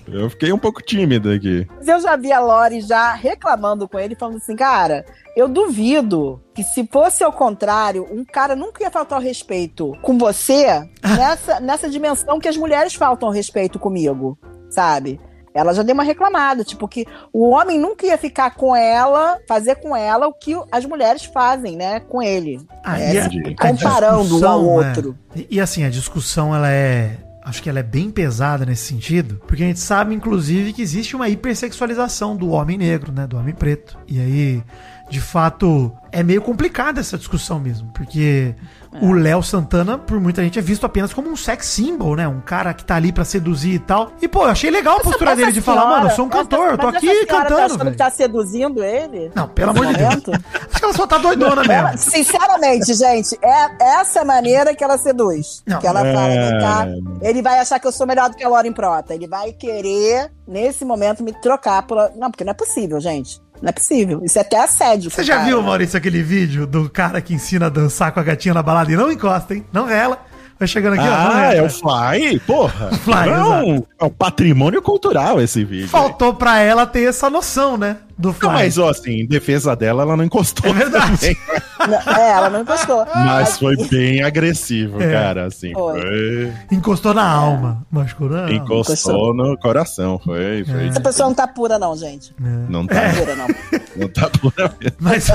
Eu fiquei um pouco tímido aqui. mas eu já vi a Lori já reclamando com ele, falando assim, cara, eu duvido que se fosse ao contrário, um cara nunca ia faltar o respeito com você nessa, nessa dimensão que as mulheres faltam respeito comigo, sabe? Ela já deu uma reclamada, tipo, que o homem nunca ia ficar com ela, fazer com ela o que as mulheres fazem, né, com ele. Ah, É, e a- comparando um ao né? outro. E, e assim, a discussão, ela é. Acho que ela é bem pesada nesse sentido, porque a gente sabe, inclusive, que existe uma hipersexualização do homem negro, né? Do homem preto. E aí, de fato, é meio complicada essa discussão mesmo, porque o Léo Santana, por muita gente, é visto apenas como um sex symbol, né? Um cara que tá ali pra seduzir e tal. E, pô, eu achei legal a postura dele de falar, mano, eu sou um cantor, eu tô aqui senhora Tá cantando, achando velho. que tá seduzindo ele? Não, pelo amor de Deus. Acho que ela só tá doidona Ela- mesmo. sinceramente, gente, é essa maneira que ela seduz. Não. que ela fala, É. vem cá, ele vai achar que eu sou melhor do que a Lauren Prota. Ele vai querer, nesse momento, me trocar pela. Não, porque não é possível, gente. Não é possível. Isso é até assédio. Você já cara. viu, Maurício, aquele vídeo do cara que ensina a dançar com a gatinha na balada e não encosta, hein? Não rela. Vai chegando aqui, ó. Ah, vamos ver. é o Fly? Porra. Fly, Não, é um patrimônio cultural esse vídeo. Faltou pra ela ter essa noção, né? Do Fly. Não, mas, ó, assim, em defesa dela, ela não encostou. É verdade. Não, É, ela não encostou. Mas foi bem agressivo, É. cara, assim. Foi. Foi. Encostou na alma. Machucou na alma. Encostou no coração, foi. foi. Essa pessoa não tá pura, não, gente. Não tá, Não tá pura, não. não tá pura mesmo. Mas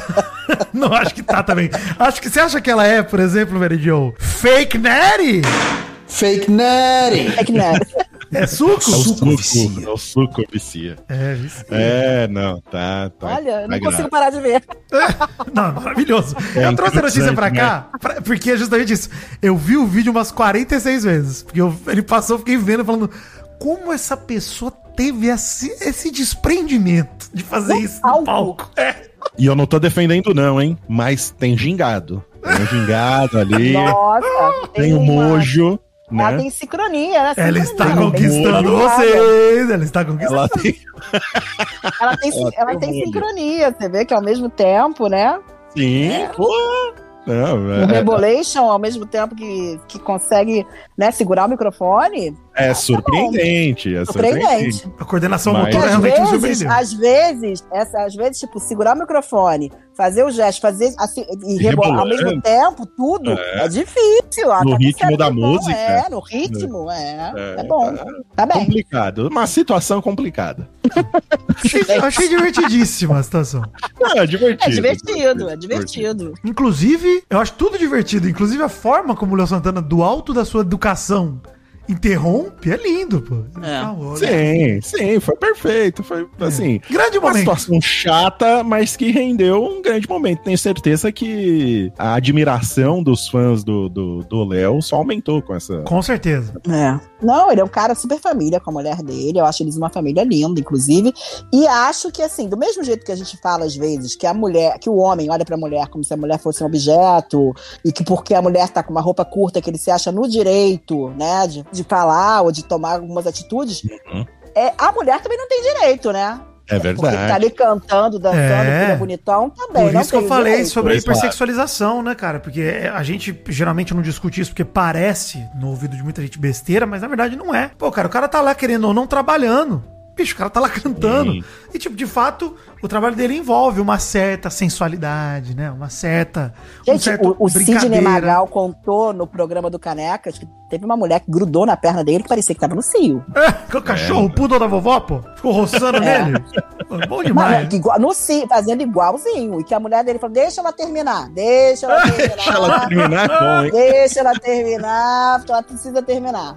não acho que tá também. Acho que você acha que ela é, por exemplo, Mary Jo, fake Natty? Fake Natty. É que não é. Suco? É o suco, é o suco vicia. É, isso. É, não, tá, tá. Olha, eu não tá consigo grave. parar de ver. Não, é maravilhoso. É eu trouxe a notícia pra cá, pra- porque é justamente isso. Eu vi o vídeo umas 46 vezes. Porque eu- ele passou, eu fiquei vendo, falando como essa pessoa teve esse, esse desprendimento de fazer isso no palco. palco. É. E eu não tô defendendo, não, hein? Mas tem gingado. Tem um gingado ali, Nossa, tem o uma- mojo, Ela né? tem sincronia, né? Ela Sincronia, está bem conquistando vocês. Ela está conquistando. Ela tem. Ela tem, Ela ela tem sincronia, você vê que ao mesmo tempo, né? Sim, pô. Não, O é, Rebolation, ao mesmo tempo que, que consegue né, segurar o microfone, é surpreendente. É surpreendente. surpreendente. A coordenação Mas- motora às realmente me vezes, surpreendeu. às vezes, essa, às vezes, tipo, segurar o microfone, fazer o gesto, fazer assim, e rebolar ao mesmo tempo, tudo, é, É. difícil. No com ritmo da bom, música. É, no ritmo, é. É, É, bom. tá. Tá bem. Complicado. Uma situação complicada. Achei, achei divertidíssima a situação. Não, é divertido. É divertido, é divertido. Inclusive, eu acho tudo divertido. Inclusive, a forma como o Léo Santana, do alto da sua educação, interrompe é lindo, pô. É. Olha. Sim, sim, foi perfeito. Foi assim. Grande Uma momento. situação chata, mas que rendeu um grande momento. Tenho certeza que a admiração dos fãs do do do Léo só aumentou com essa. Com certeza. É. Não, ele é um cara super família com a mulher dele. Eu acho eles uma família linda, inclusive. E acho que, assim, do mesmo jeito que a gente fala às vezes que a mulher, que o homem olha pra mulher como se a mulher fosse um objeto, e que porque a mulher tá com uma roupa curta, que ele se acha no direito, né, de, de falar ou de tomar algumas atitudes. Uhum. É, a mulher também não tem direito, né? É Porque tá verdade. ali cantando, dançando, É. filho bonitão, também. Por não isso que eu falei direito. sobre a claro. hipersexualização, né, cara? Porque a gente geralmente não discute isso porque parece, no ouvido de muita gente, besteira, mas na verdade não é. Pô, cara, o cara tá lá querendo ou não trabalhando. Bicho, o cara tá lá cantando. Sim. E, tipo, de fato, o trabalho dele envolve uma certa sensualidade, né? Uma certa. um Gente, certo o, o Sidney. Magal contou no programa do Canecas que teve uma mulher que grudou na perna dele que parecia que tava no cio. É, o cachorro, o poodle da vovó, pô. Ficou roçando É. nele. Bom Mas, demais. que igual- no cio, fazendo igualzinho. E que a mulher dele falou: deixa ela terminar, deixa ela terminar. Deixa ela terminar bom, hein? Deixa ela terminar, porque ela precisa terminar.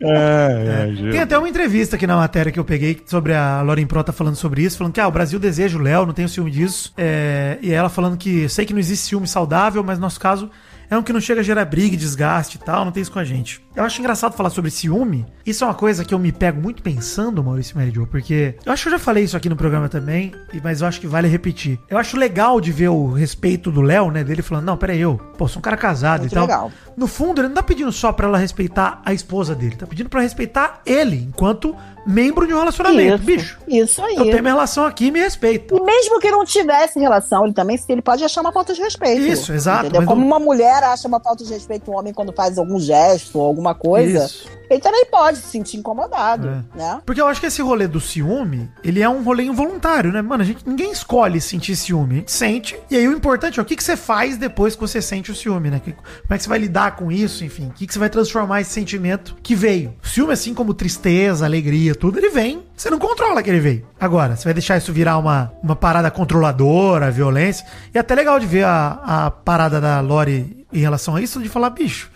É, é, Gil. Tem até uma entrevista aqui na matéria que eu peguei sobre a Lauren Pro tá falando sobre isso, falando que ah, o Brasil deseja o Léo, não tenho ciúme disso. É, e ela falando que sei que não existe ciúme saudável, mas no nosso caso é um que não chega a gerar briga, e desgaste e tal, não tem isso com a gente. Eu acho engraçado falar sobre ciúme. Isso é uma coisa que eu me pego muito pensando, Maurício Meridio, porque eu acho que eu já falei isso aqui no programa também, mas eu acho que vale repetir. Eu acho legal de ver o respeito do Léo, né, dele falando, não, peraí, eu, pô, sou um cara casado Muito e tal. legal. No fundo, ele não tá pedindo só pra ela respeitar a esposa dele, tá pedindo pra respeitar ele, enquanto membro de um relacionamento. Isso, Bicho, Isso aí. eu tenho minha relação aqui e me respeita. E mesmo que não tivesse relação, ele também ele pode achar uma falta de respeito. Isso, exato, Como não- uma mulher acha uma falta de respeito um homem quando faz algum gesto ou alguma coisa, Isso. ele também pode se sentir incomodado, É. né? Porque eu acho que esse rolê do ciúme, ele é um rolê involuntário, né? Mano, a gente, ninguém escolhe sentir ciúme. A gente sente. E aí o importante é o que, que você faz depois que você sente o ciúme, né? Que- como é que você vai lidar com isso, enfim. O que, que você vai transformar esse sentimento que veio. O ciúme, assim como tristeza, alegria, tudo, ele vem. Você não controla que ele veio. Agora, você vai deixar isso virar uma, uma parada controladora, violência. E é até legal de ver a, a parada da Lori em relação a isso, de falar, bicho,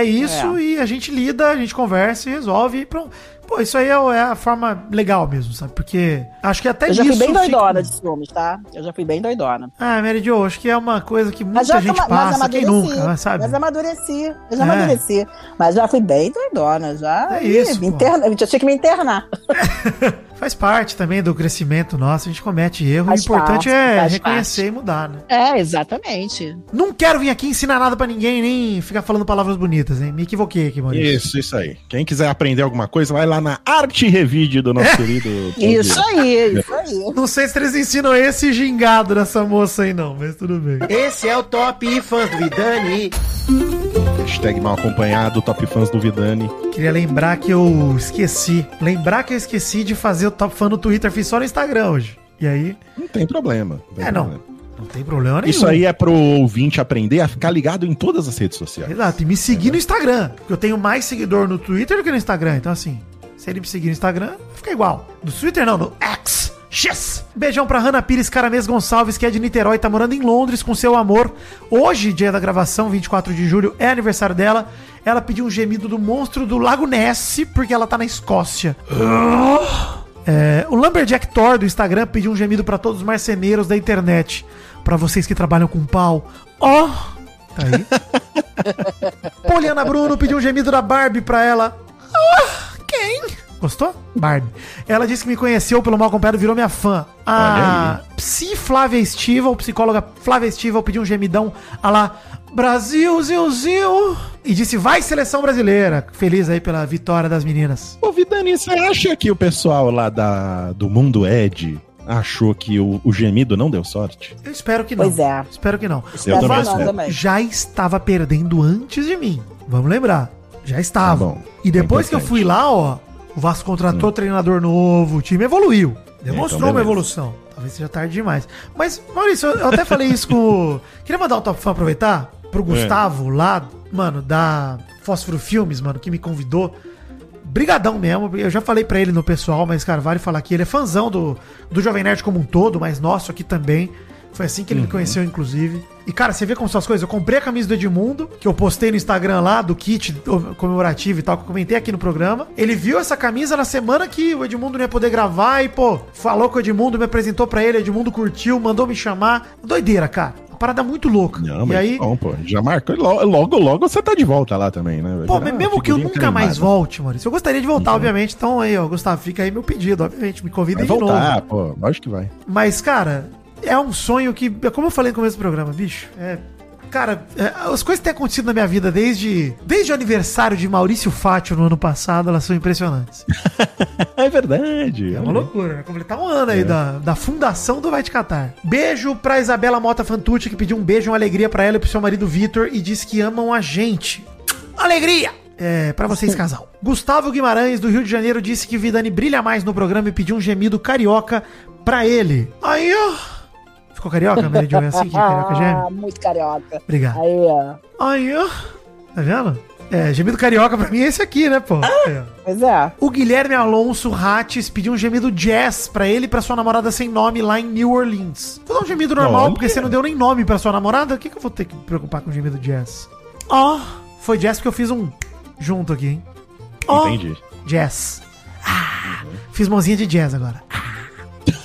é isso É. e a gente lida, a gente conversa e resolve e pronto. Pô, isso aí é, é a forma legal mesmo, sabe? Porque acho que até Eu já fui bem nisso fica- doidona de ciúmes, tá? Eu já fui bem doidona. Ah, Mary Jo, acho que é uma coisa que muita gente mas passa, quem nunca, sabe? Mas amadureci, eu já É. amadureci. Mas já fui bem doidona, já. É isso, me interna, eu tinha que me internar. Faz parte também do crescimento nosso, a gente comete erro. Faz o importante parte, é reconhecer parte. e mudar, né? É, exatamente. Não quero vir aqui ensinar nada pra ninguém, nem ficar falando palavras bonitas, hein? Me equivoquei aqui, Maurício. Isso, isso aí. Quem quiser aprender alguma coisa, vai lá na Arte Revide do nosso querido. Isso aí, isso aí. Não sei se eles ensinam esse gingado nessa moça aí, não, mas tudo bem. Esse é o Top Fãs do Vidani. Hashtag mal acompanhado, top fãs do Vidani. Queria lembrar que eu esqueci. Lembrar que eu esqueci de fazer o top fã no Twitter, fiz só no Instagram hoje. E aí, Não tem problema. tem é, não. problema. Não tem problema nenhum. Isso aí é pro ouvinte aprender a ficar ligado em todas as redes sociais. Exato, e me seguir no Instagram. Porque eu tenho mais seguidor no Twitter do que no Instagram. Então, assim, se ele me seguir no Instagram, fica igual. No Twitter não, no X. X. Beijão pra Hanna Pires Caramês Gonçalves, que é de Niterói, tá morando em Londres com seu amor. Hoje, dia da gravação, 24 de julho, é aniversário dela. Ela pediu um gemido do monstro do Lago Ness, porque ela tá na Escócia. É, o Lumberjack Thor do Instagram pediu um gemido pra todos os marceneiros da internet. Pra vocês que trabalham com pau. Ó! tá aí. Poliana Bruno pediu um gemido da Barbie pra ela. Ah, quem? Gostou? Barbie. Ela disse que me conheceu pelo mal acompanhado, virou minha fã. A Psi Flávia Estival, psicóloga Flávia Estival, pediu um gemidão a lá. Brasil, Zil, Zil. E disse, vai seleção brasileira. Feliz aí pela vitória das meninas. Ô, Vidani, você acha que o pessoal lá da, do Mundo Ed achou que o, o gemido não deu sorte? Eu espero que não. Pois é. Espero que não. Eu também não, espero. também. já estava perdendo antes de mim. Vamos lembrar. Já estava. Tá e depois É que eu importante. fui lá, ó, o Vasco contratou treinador novo, o time evoluiu. Demonstrou Então, uma evolução. Talvez seja tarde demais. Mas, Maurício, eu até falei isso com. Queria mandar um top fã aproveitar pro É. Gustavo lá, mano, da Fósforo Filmes, mano, que me convidou. Brigadão mesmo, eu já falei pra ele no pessoal, mas, cara, vale falar que ele é fãzão do, do Jovem Nerd como um todo, mas nosso aqui também. Foi assim que ele me conheceu, inclusive. E, cara, você vê como são as coisas. Eu comprei a camisa do Edmundo, que eu postei no Instagram lá, do kit comemorativo e tal, que eu comentei aqui no programa. Ele viu essa camisa na semana que o Edmundo não ia poder gravar e, pô, falou com o Edmundo, me apresentou pra ele, o Edmundo curtiu, mandou me chamar. Doideira, cara. Uma parada muito louca. Não, e aí, bom, pô. Já marcou. Logo, logo, você tá de volta lá também, né? Pô, Já mesmo que eu nunca mais volte, Maurício. Eu gostaria de voltar, obviamente. Então aí, ó, Gustavo, fica aí meu pedido, obviamente. Me convidem Vai de voltar, novo. pô. Lógico que vai. Mas, cara, é um sonho que, é como eu falei no começo do programa, bicho, é. Cara, é, as coisas que têm acontecido na minha vida desde, desde o aniversário de Maurício Fátio no ano passado, elas são impressionantes. É verdade. É uma loucura, vai completar um ano aí da, da fundação do Vai Te Catar. Beijo pra Isabela Mota Fantucci, que pediu um beijo uma alegria pra ela e pro seu marido Vitor e disse que amam a gente. Alegria! É, pra vocês, casal. Gustavo Guimarães, do Rio de Janeiro, disse que Vidani brilha mais no programa e pediu um gemido carioca pra ele. Aí, ó. Ficou carioca, Meridio? É assim que carioca geme? Ah, muito carioca. Obrigado. Aí, ó. Aí, ó. Tá vendo? É, gemido carioca pra mim é esse aqui, né, pô? Aí, ó. Pois é. O Guilherme Alonso Rates pediu um gemido jazz pra ele e pra sua namorada sem nome lá em New Orleans. Vou dar um gemido normal, porque você não deu nem nome pra sua namorada. O que, que eu vou ter que me preocupar com gemido jazz? Ó, foi jazz porque eu fiz um junto aqui, hein? Ó, Entendi. Jazz. Ah, fiz mãozinha de jazz agora. Ah.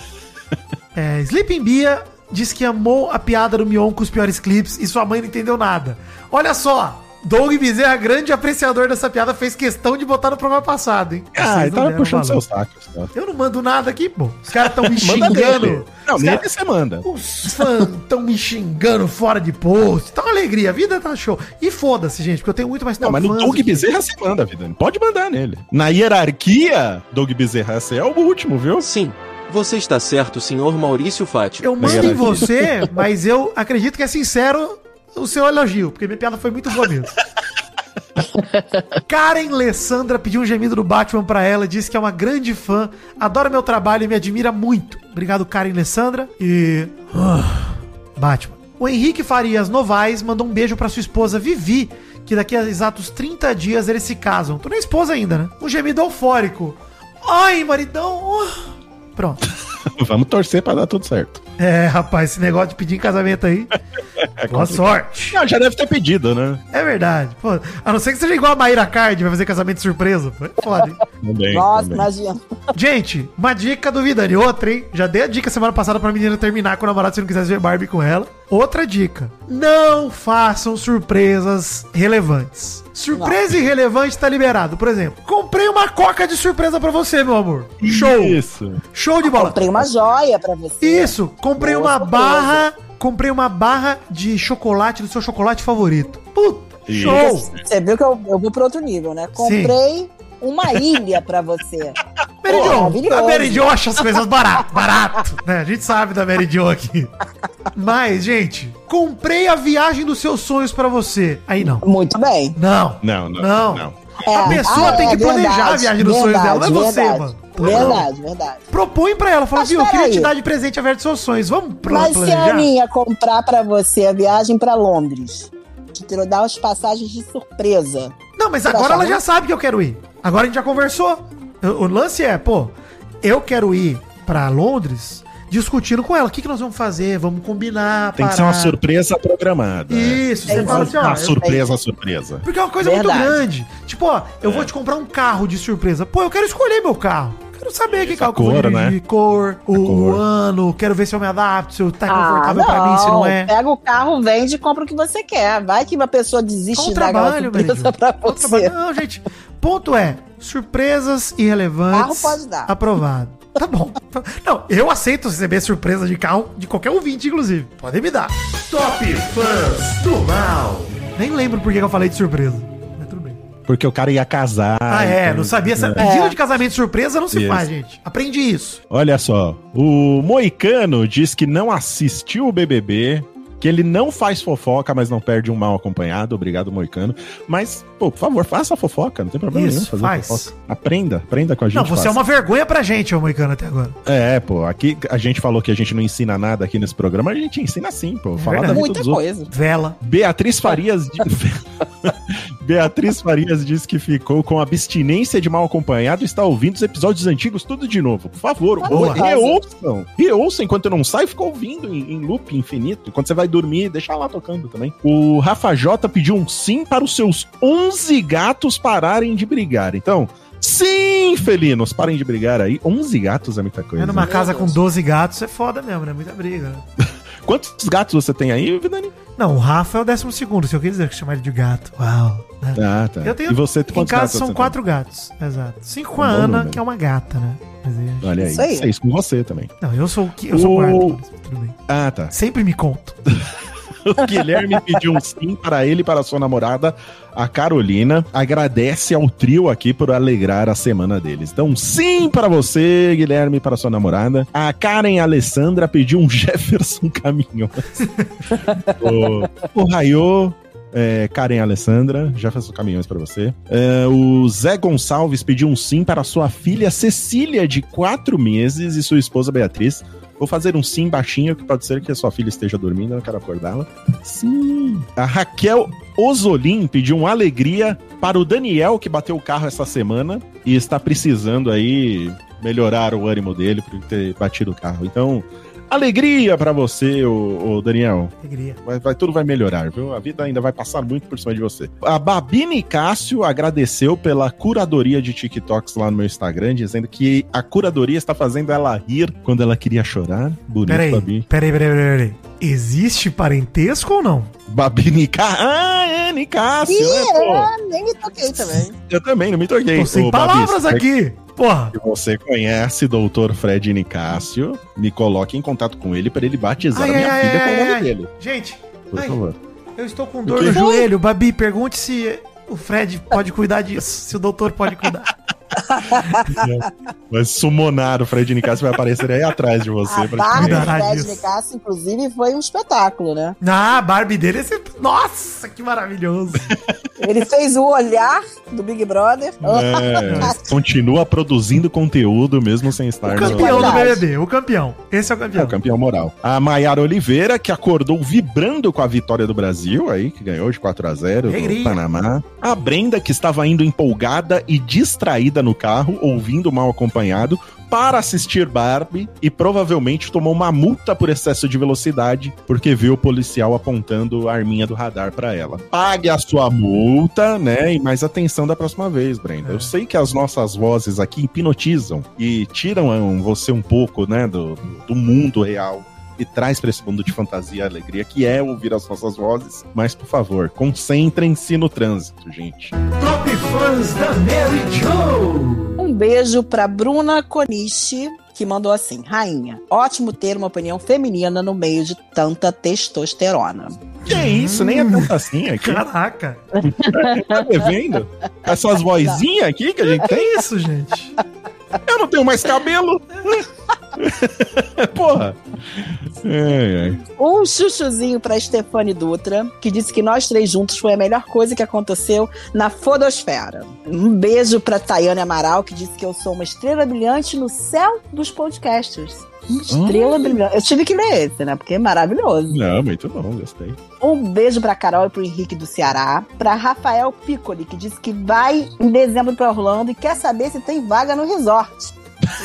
É, Sleeping Bia diz que amou a piada do Mion com os piores clipes e sua mãe não entendeu nada. Olha só, Doug Bezerra, grande apreciador dessa piada, fez questão de botar no programa passado, hein? Ah, ele não tava deram puxando valor. seus sacos. Tá? Eu não mando nada aqui, pô. Os caras estão me xingando. Não, Os nele caras- você manda. os fãs estão me xingando fora de post. Tá uma alegria, a vida tá show. E foda-se, gente, porque eu tenho muito mais Não, mas no Doug do que- Bezerra você manda, vida. Pode mandar nele. Na hierarquia, Doug Bezerra, você é o último, viu? Sim, você está certo, senhor Maurício Fátio. Eu mando em você, mas eu acredito que é sincero o seu elogio, porque minha piada foi muito boa mesmo. Karen Alessandra pediu um gemido do Batman pra ela, disse que é uma grande fã, adora meu trabalho e me admira muito. Obrigado, Karen Alessandra. E. Ah, Batman. O Henrique Farias Novaes mandou um beijo pra sua esposa Vivi, que daqui a exatos 30 dias eles se casam. Tô na esposa ainda, né? Um gemido eufórico. Ai, maridão. Ah. Pronto. Vamos torcer pra dar tudo certo. É, rapaz, esse negócio de pedir em casamento aí. Boa sorte. Não, já deve ter pedido, né? É verdade. Pô, a não ser que seja igual a Maíra Card, vai fazer casamento surpresa. É foda, hein? Também, Nossa, também. imagina. Gente, uma dica do Vidani. Outra, hein? Já dei a dica semana passada pra menina terminar com o namorado se não quisesse ver Barbie com ela. Outra dica. Não façam surpresas relevantes. Surpresa irrelevante tá liberado. Por exemplo, comprei uma coca de surpresa pra você, meu amor. Show. Isso. Show de bola. Comprei uma joia pra você. Isso, comprei Boa uma surpresa. barra. Comprei uma barra de chocolate do seu chocolate favorito. Puta, show! Você viu que eu, eu vou pro outro nível, né? Comprei uma ilha pra você. Mary Jo, a Mary Jo acha as coisas barato, barato, né? A gente sabe da Mary Jo aqui. Mas, gente, comprei a viagem dos seus sonhos pra você. Aí não. Muito bem. Não. Não, não, Não. não. É, A pessoa ah, tem é que planejar verdade, a viagem dos sonhos dela, não é você, verdade, mano. Verdade, verdade. Propõe pra ela, fala, Mas viu, eu queria peraí. te dar de presente a viagem dos seus sonhos. Vamos pra Mas se a planejar? Aninha comprar pra você a viagem pra Londres, te dar as passagens de surpresa. Não, mas agora ela já sabe que eu quero ir. Agora a gente já conversou. O lance é, pô, eu quero ir pra Londres discutindo com ela. O que, que nós vamos fazer? Vamos combinar. Tem que ser uma parar. surpresa programada. Isso, você É fala assim, ó. Uma surpresa, surpresa. Porque é uma coisa Verdade. muito grande. Tipo, ó, eu vou te comprar um carro de surpresa. Pô, eu quero escolher meu carro. Quero saber que carro que eu vou cor, dirigir, né? cor, o, cor. o ano, quero ver se eu me adapto, se tá Ah, confortável pra mim, se não é. Pega o carro, vende e compra o que você quer. Vai que uma pessoa desiste aquela trabalho, pra você. trabalho. Não, gente. Ponto é, surpresas irrelevantes. Carro pode dar. Aprovado. Tá bom. Não, eu aceito receber surpresa de carro de qualquer ouvinte, inclusive. Podem me dar. Top Fãs do Mal. Nem lembro por que eu falei de surpresa. Porque o cara ia casar. Ah, é, então- não sabia. Essa... É. Pedido de casamento surpresa não se Isso. faz, gente. Aprendi isso. Olha só, o Moicano diz que não assistiu o BBB, que ele não faz fofoca, mas não perde um mal acompanhado. Obrigado, Moicano. Mas, pô, por favor, faça fofoca, não tem problema Isso, nenhum fazer faz. fofoca. Aprenda, aprenda com a gente. não, você é faça. uma vergonha pra gente, ô Moicano, até agora. É, pô, aqui a gente falou que a gente não ensina nada aqui nesse programa, a gente ensina sim, pô. Falar da Muita dos outros. coisa. Vela. Beatriz Farias di- Beatriz Farias diz que ficou com abstinência de mal acompanhado e está ouvindo os episódios antigos tudo de novo. Por favor, Boa. reouçam. Reouçam enquanto não sai, fica ouvindo em, em loop infinito. Quando você vai dormir, deixa lá tocando também. O Rafa J pediu um sim para os seus 11 gatos pararem de brigar. Então, sim, felinos, parem de brigar aí. 11 gatos é muita coisa. É numa né? casa com 12 gatos, é foda mesmo, né? Muita briga. né? Quantos gatos você tem aí, Vidani? Não, o Rafa é o décimo segundo, se eu quiser chamar ele de gato. Uau. Né? Ah, tá. Eu tenho. E você, em casa são quatro gatos. Exato. Cinco com a bom Ana, número. que é uma gata, né? Mas tem? Olha aí. Isso aí. É isso com você também. Não, eu sou. Eu sou o mas Tudo bem. Ah, tá. Sempre me conto. O Guilherme pediu um sim para ele e para sua namorada, a Carolina. Agradece ao trio aqui por alegrar a semana deles. Então, sim para você, Guilherme, e para sua namorada. A Karen Alessandra pediu um Jefferson Caminhão. o, o Raiô. É, Karen Alessandra, Jefferson Caminhões para você. É, o Zé Gonçalves pediu um sim para sua filha Cecília, de quatro meses, e sua esposa Beatriz. Vou fazer um sim baixinho, que pode ser que a sua filha esteja dormindo, eu não quero acordá-la. Sim. A Raquel Ozolim pediu uma alegria para o Daniel, que bateu o carro essa semana e está precisando aí melhorar o ânimo dele por ter batido o carro. Então, alegria para você, ô, ô Daniel. Alegria. Vai, vai- tudo vai melhorar, viu? A vida ainda vai passar muito por cima de você. A Babine Cássio agradeceu pela curadoria de TikToks lá no meu Instagram, dizendo que a curadoria está fazendo ela rir quando ela queria chorar. Bonito, Peraí, Babi. peraí, peraí, peraí, peraí. Existe parentesco ou não? Babine Cássio. Ah, é, Nicásio, Ih, né, pô? é, nem me toquei também. Eu também, não me toquei. Tô sem Ô, Babi, palavras se aqui. Porra. você conhece Dr. Fred Nicásio, me coloque em contato com ele para ele batizar Ai, a minha ai, filha ai, com o nome ai. dele. Gente, Por ai, favor. eu estou com dor no joelho. Babi, pergunte se o Fred pode cuidar disso. Se o doutor pode cuidar. Vai summonar o Fred Nicásio vai aparecer aí atrás de você. A Barbie do Fred. Nicasso, inclusive, foi um espetáculo, né? Ah, a Barbie dele é sempre... Nossa, que maravilhoso. Ele fez o olhar do Big Brother. É, continua produzindo conteúdo mesmo sem estar O no- campeão do Qualidade. BBB, o campeão. Esse é o É campeão. o campeão moral. A Maiara Oliveira, que acordou vibrando com a vitória do Brasil, aí, que ganhou de 4 a 0 Alegria. no Panamá. A Brenda, que estava indo empolgada e distraída no carro, ouvindo mal acompanhado, para assistir Barbie e provavelmente tomou uma multa por excesso de velocidade, porque viu o policial apontando a arminha do radar para ela. Pague a sua multa, né? E mais atenção da próxima vez, Brenda. É. Eu sei que as nossas vozes aqui hipnotizam e tiram você um pouco, né, do, do mundo real e traz para esse mundo de fantasia e alegria, que é ouvir as nossas vozes. Mas, por favor, concentrem-se no trânsito, gente. Top Fãs da Mary Jo. Um beijo pra Bruna Coniche, que mandou assim: Rainha, ótimo ter uma opinião feminina no meio de tanta testosterona. Que é isso? Nem é tanto assim aqui. Caraca. Tá devendo? Essas vozinhas aqui que a gente tem? Que isso, gente? Eu não tenho mais cabelo. Porra. Ai, ai. Um chuchuzinho pra Stefane Dutra, que disse que nós três juntos foi a melhor coisa que aconteceu na Fodosfera. Um beijo pra Tayane Amaral, que disse que eu sou uma estrela brilhante no céu dos podcasters. Estrela Hum. brilhante. Eu tive que ler esse, né? Porque é maravilhoso. Não, muito bom, gostei. Um beijo pra Carol e pro Henrique do Ceará. Pra Rafael Piccoli, que disse que vai em dezembro pra Orlando e quer saber se tem vaga no resort.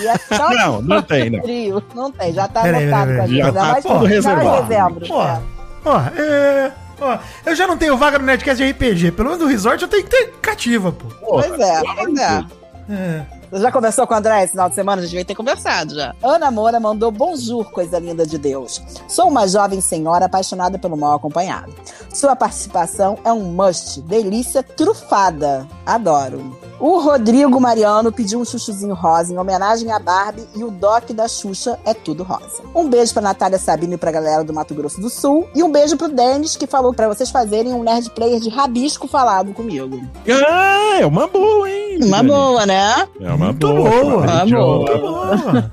E é só Não, não tem, não. trio. Não tem, já tá Peraí, anotado peraí, com a peraí. gente. Já tá Mas- tudo reservado. em dezembro. Pô, é. ó, é. Ó, eu já não tenho vaga no Nerdcast de RPG. Pelo menos no resort eu tenho que ter cativa, pô. Pois é, pois é. É. Você já conversou com o André esse final de semana? A gente devia ter conversado já. Ana Moura mandou bonjour, coisa linda de Deus. Sou uma jovem senhora apaixonada pelo mal acompanhado. Sua participação é um must. Delícia trufada. Adoro. O Rodrigo Mariano pediu um chuchuzinho rosa em homenagem à Barbie e o doc da Xuxa é tudo rosa. Um beijo pra Natália Sabino e pra galera do Mato Grosso do Sul. E um beijo pro Denis, que falou pra vocês fazerem um Nerd Player de rabisco falado comigo. Ah, é uma boa, hein? Uma Dani? boa, né? É uma Muito boa. boa. Ah, Joe. Muito boa.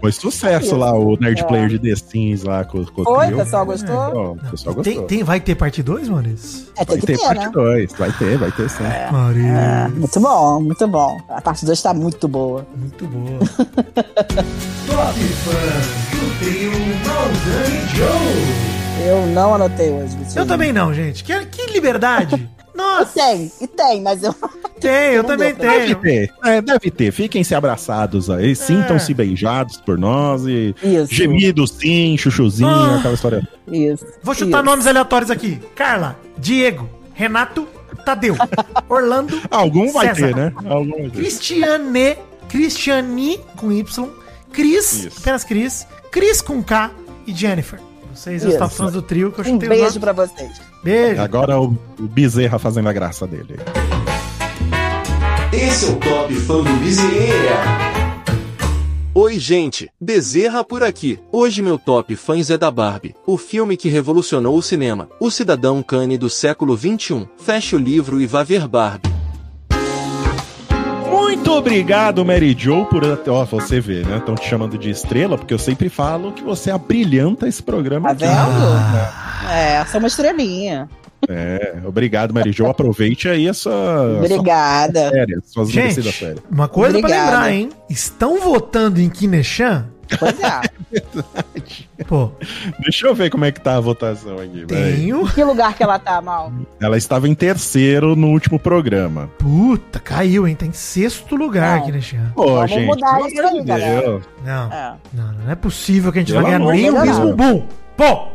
Foi sucesso lá, o Nerd Player de The Sims lá com, com o É. Foi, trio. pessoal gostou? O pessoal gostou. Tem, tem, vai ter parte 2, Maurício? É, tem Vai que ter ter, parte né? 2, vai ter, vai ter sim. Maurício. É, muito bom, muito bom. A parte 2 tá muito boa. Muito boa. Top Fãs do trio Maldani Joe. Eu não anotei hoje. Eu também não, gente. Que, que liberdade. Nossa, tenho, e tem, mas eu. tem, eu também pra- Deve tenho. ter, é, deve ter. Fiquem-se abraçados aí, sintam-se beijados por nós e Isso. gemidos sim, chuchuzinho, Ah. aquela história. Isso. Vou chutar isso. nomes aleatórios aqui. Carla, Diego, Renato, Tadeu, Orlando, Algum vai César. ter, né? Algum vai ter. Cristiane, Cristiane com Y, Cris, Isso. apenas Cris, Cris com K e Jennifer. Vocês, os Isso. top fãs do trio que eu Um chutei beijo os nomes. pra vocês. Beijo. Agora o, Bezerra fazendo a graça dele. Esse é o Top Fã do Bezerra. Oi, gente. Bezerra por aqui. Hoje meu top fãs é da Barbie, o filme que revolucionou o cinema. O cidadão Kane do século 21. Feche o livro e vá ver Barbie. Muito obrigado, Mary Jo, por. Ó, você vê, né? Estão te chamando de estrela, porque eu sempre falo que você abrilhanta esse programa Tá aqui. vendo? É, sou uma estrelinha. É, obrigado, Mary Jo. Aproveite aí essa. Obrigada. Sua férias, suas Gente, uma coisa pra Obrigada. lembrar, hein? Estão votando em Kineshan? Pois é. Pô, Deixa eu ver como é que tá a votação aqui. tenho. Que lugar que ela tá, Mal? Ela estava em terceiro no último programa. Puta, caiu, hein? Tá em sexto lugar Não. Kineshan. Pô, Vamos gente, mudar isso aí, galera. Não, É. não, não é possível que a gente Pelo vai ganhar nem o mesmo boom. Pô!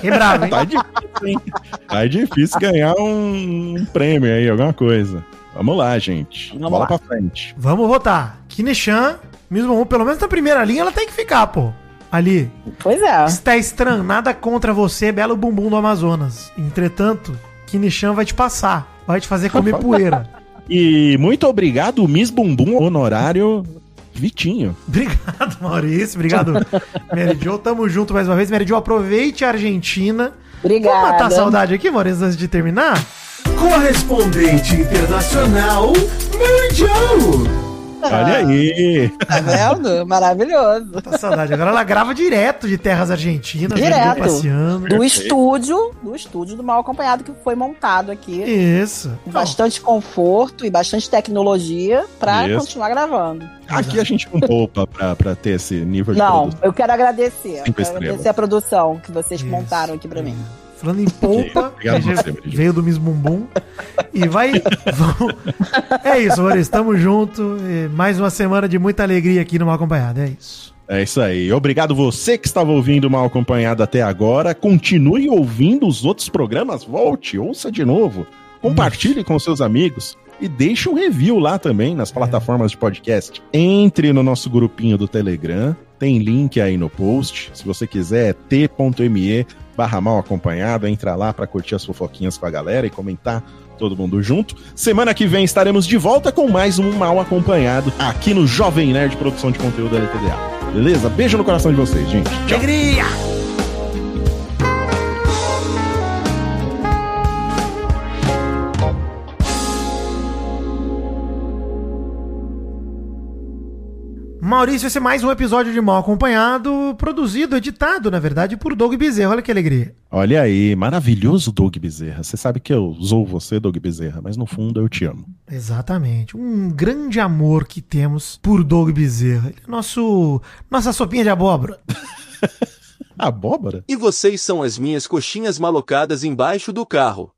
Que bravo, hein? Tá difícil, hein? Tá difícil ganhar um prêmio aí, alguma coisa. Vamos lá, gente. Vamos Bola lá. pra frente. Vamos votar. Kineshan, mesmo um, pelo menos na primeira linha, ela tem que ficar, pô. Ali. Pois é. Está estranho, nada contra você, belo bumbum do Amazonas. Entretanto, Kineshan vai te passar. Vai te fazer comer poeira. E muito obrigado, Miss Bumbum honorário Vitinho. Obrigado, Maurício. Obrigado, Mary Jo. Tamo junto mais uma vez. Mary Jo, aproveite a Argentina. Vamos matar a Obrigada. saudade aqui, Maurício, antes de terminar? Correspondente internacional, Mary Jo. Olha aí. Tá vendo? Maravilhoso. Tá saudade. Agora ela grava direto de terras argentinas. Direto. né, passeando. Do estúdio, do estúdio do Mal Acompanhado que foi montado aqui. Isso. Com bastante conforto e bastante tecnologia pra Isso. continuar gravando. Aqui a gente não poupa pra, pra ter esse nível de Não, produção. eu quero agradecer. Cinco Quero estrelas. agradecer a produção que vocês Isso. montaram aqui pra mim. Falando em polpa, você, veio do mesmo bumbum. E vai. vamos- É isso, Maurício. Tamo junto. Mais uma semana de muita alegria aqui no Mal Acompanhado. É isso. É isso aí. Obrigado você que estava ouvindo mal acompanhado até agora. Continue ouvindo os outros programas. Volte, ouça de novo. Compartilhe com seus amigos. E deixe um review lá também nas plataformas de podcast. Entre no nosso grupinho do Telegram. Tem link aí no post. Se você quiser, é t.me barra mal acompanhado. Entra lá para curtir as fofoquinhas com a galera e comentar todo mundo junto. Semana que vem estaremos de volta com mais um Mal Acompanhado aqui no Jovem Nerd Produção de Conteúdo LTDA. Beleza? Beijo no coração de vocês, gente. Tchau. Alegria! Maurício, esse é mais um episódio de Mal Acompanhado, produzido, editado, na verdade, por Doug Bezerra. Olha que alegria. Olha aí, maravilhoso Doug Bezerra. Você sabe que eu sou você, Doug Bezerra, mas no fundo eu te amo. Exatamente. Um grande amor que temos por Doug Bezerra. Ele é nosso, nossa sopinha de abóbora. Abóbora? E vocês são as minhas coxinhas malocadas embaixo do carro.